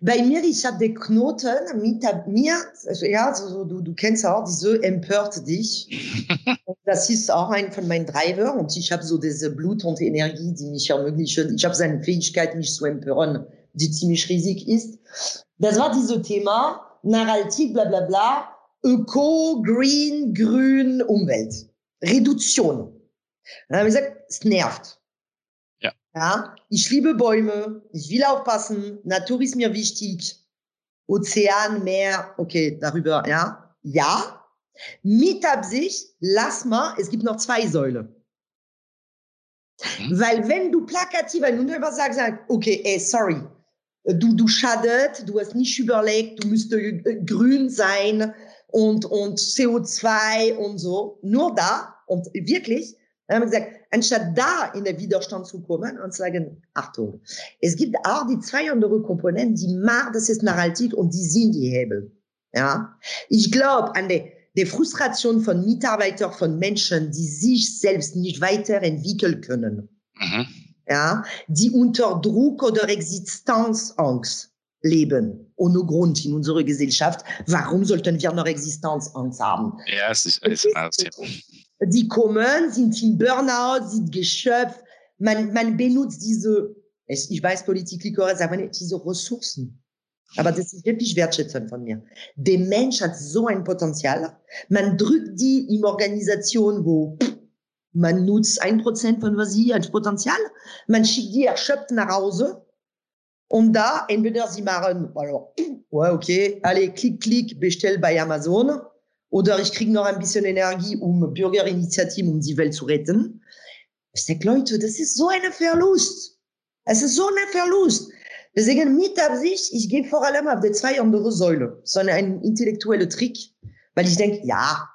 Bei mir, ich habe den Knoten mit mir, also, ja, so, du, du kennst auch diese empört dich. das ist auch ein von meinen Driver und ich habe so diese Blut und Energie, die mich ermöglichen. Ich habe so eine Fähigkeit, mich zu empören, die ziemlich riesig ist. Das war dieses Thema, Nachhaltig, bla bla bla, Öko, Green, Grün, Umwelt. Reduktion. Dann habe ich gesagt, es nervt. Ja, ich liebe Bäume, ich will aufpassen, Natur ist mir wichtig. Ozean, Meer, okay, darüber, ja. Ja. Mit Absicht, lass mal, es gibt noch zwei Säulen. Mhm. Weil wenn du plakativ ein Unternehmer sagst, okay, ey, sorry, du, du schadet, du hast nicht überlegt, du müsstest grün sein und, und CO2 und so, nur da und wirklich, dann haben wir gesagt, anstatt da in den Widerstand zu kommen und zu sagen, Achtung, es gibt auch die zwei andere Komponenten, die machen, das ist nachhaltig und die sind die Hebel. Ja, ich glaube an die, die Frustration von Mitarbeitern, von Menschen, die sich selbst nicht weiterentwickeln können. Mhm. Ja, die unter Druck oder Existenzangst leben, ohne Grund in unserer Gesellschaft. Warum sollten wir noch Existenzangst haben? Ja, es ist, es ist, es ist die kommen, sind im Burnout, sind geschöpft. Man, man benutzt diese, ich weiß, Politik korrekt, aber nicht diese Ressourcen. Aber das ist wirklich wertschätzend von mir. Der Mensch hat so ein Potenzial. Man drückt die in Organisation, wo man nutzt ein Prozent von was sie als Potenzial. Man schickt die erschöpft nach Hause. Und da, entweder sie machen, alors, ouais, okay, allez, klick, klick, bestell bei Amazon. Oder ich kriege noch ein bisschen Energie, um Bürgerinitiativen, um die Welt zu retten. Ich sage, Leute, das ist so ein Verlust. Es ist so ein Verlust. Deswegen mit Absicht, ich gehe vor allem auf die zwei andere Säule, sondern ein intellektueller Trick, weil ich denke, ja,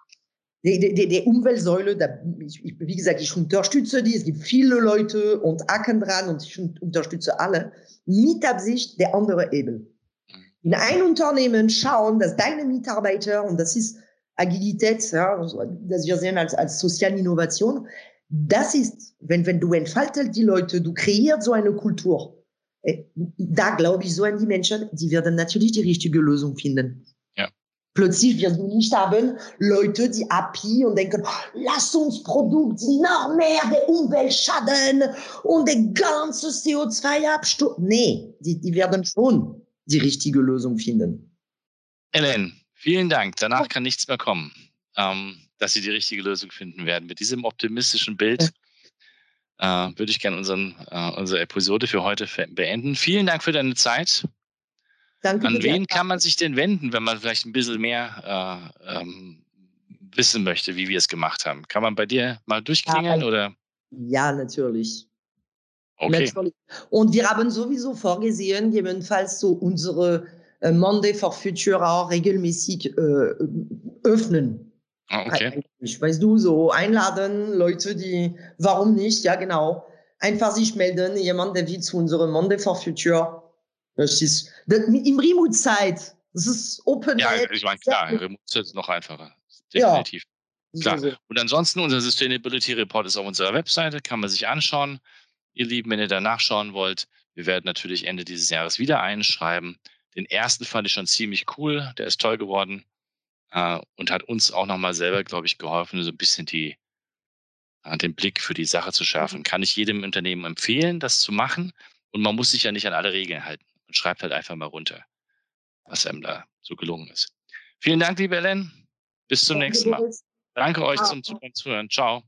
die, die, die Umweltsäule, da, ich, ich, wie gesagt, ich unterstütze die, es gibt viele Leute und Acken dran und ich unterstütze alle. Mit Absicht der andere Ebel. in ein Unternehmen schauen, dass deine Mitarbeiter, und das ist Agilität, ja, das wir sehen als, als soziale Innovation, das ist, wenn, wenn du entfaltet die Leute, du kreierst so eine Kultur. Äh, da glaube ich so an die Menschen, die werden natürlich die richtige Lösung finden. Ja. Plötzlich wirst du nicht haben Leute, die happy und denken, lass uns Produkt noch mehr der Umwelt schaden und der ganze CO2-Abstoß. Nee, die, die werden schon die richtige Lösung finden. Ellen, vielen Dank. Danach kann nichts mehr kommen, ähm, dass Sie die richtige Lösung finden werden. Mit diesem optimistischen Bild äh, würde ich gerne unseren, äh, unsere Episode für heute beenden. Vielen Dank für deine Zeit. Danke. An wen kann man sich denn wenden, wenn man vielleicht ein bisschen mehr äh, ähm, wissen möchte, wie wir es gemacht haben? Kann man bei dir mal durchklingeln ja, oder? Ja, natürlich. Okay. Und wir haben sowieso vorgesehen, gegebenenfalls so unsere Monday for Future auch regelmäßig äh, öffnen. Ah, okay. Ich weiß du, so einladen, Leute, die, warum nicht? Ja, genau. Einfach sich melden, jemand, der will zu unserem Monday for Future. Das ist, das, im Remote-Zeit. Das ist Open. Ja, ich meine, klar, Remote-Zeit ist noch einfacher. Definitiv. Ja. Klar. Und ansonsten, unser Sustainability Report ist auf unserer Webseite, kann man sich anschauen ihr Lieben, wenn ihr da nachschauen wollt. Wir werden natürlich Ende dieses Jahres wieder einschreiben. Den ersten fand ich schon ziemlich cool. Der ist toll geworden äh, und hat uns auch nochmal selber, glaube ich, geholfen, so ein bisschen die, äh, den Blick für die Sache zu schärfen. Kann ich jedem Unternehmen empfehlen, das zu machen. Und man muss sich ja nicht an alle Regeln halten. Und schreibt halt einfach mal runter, was einem da so gelungen ist. Vielen Dank, liebe Ellen. Bis zum nächsten Mal. Danke euch zum Zuhören. Ciao.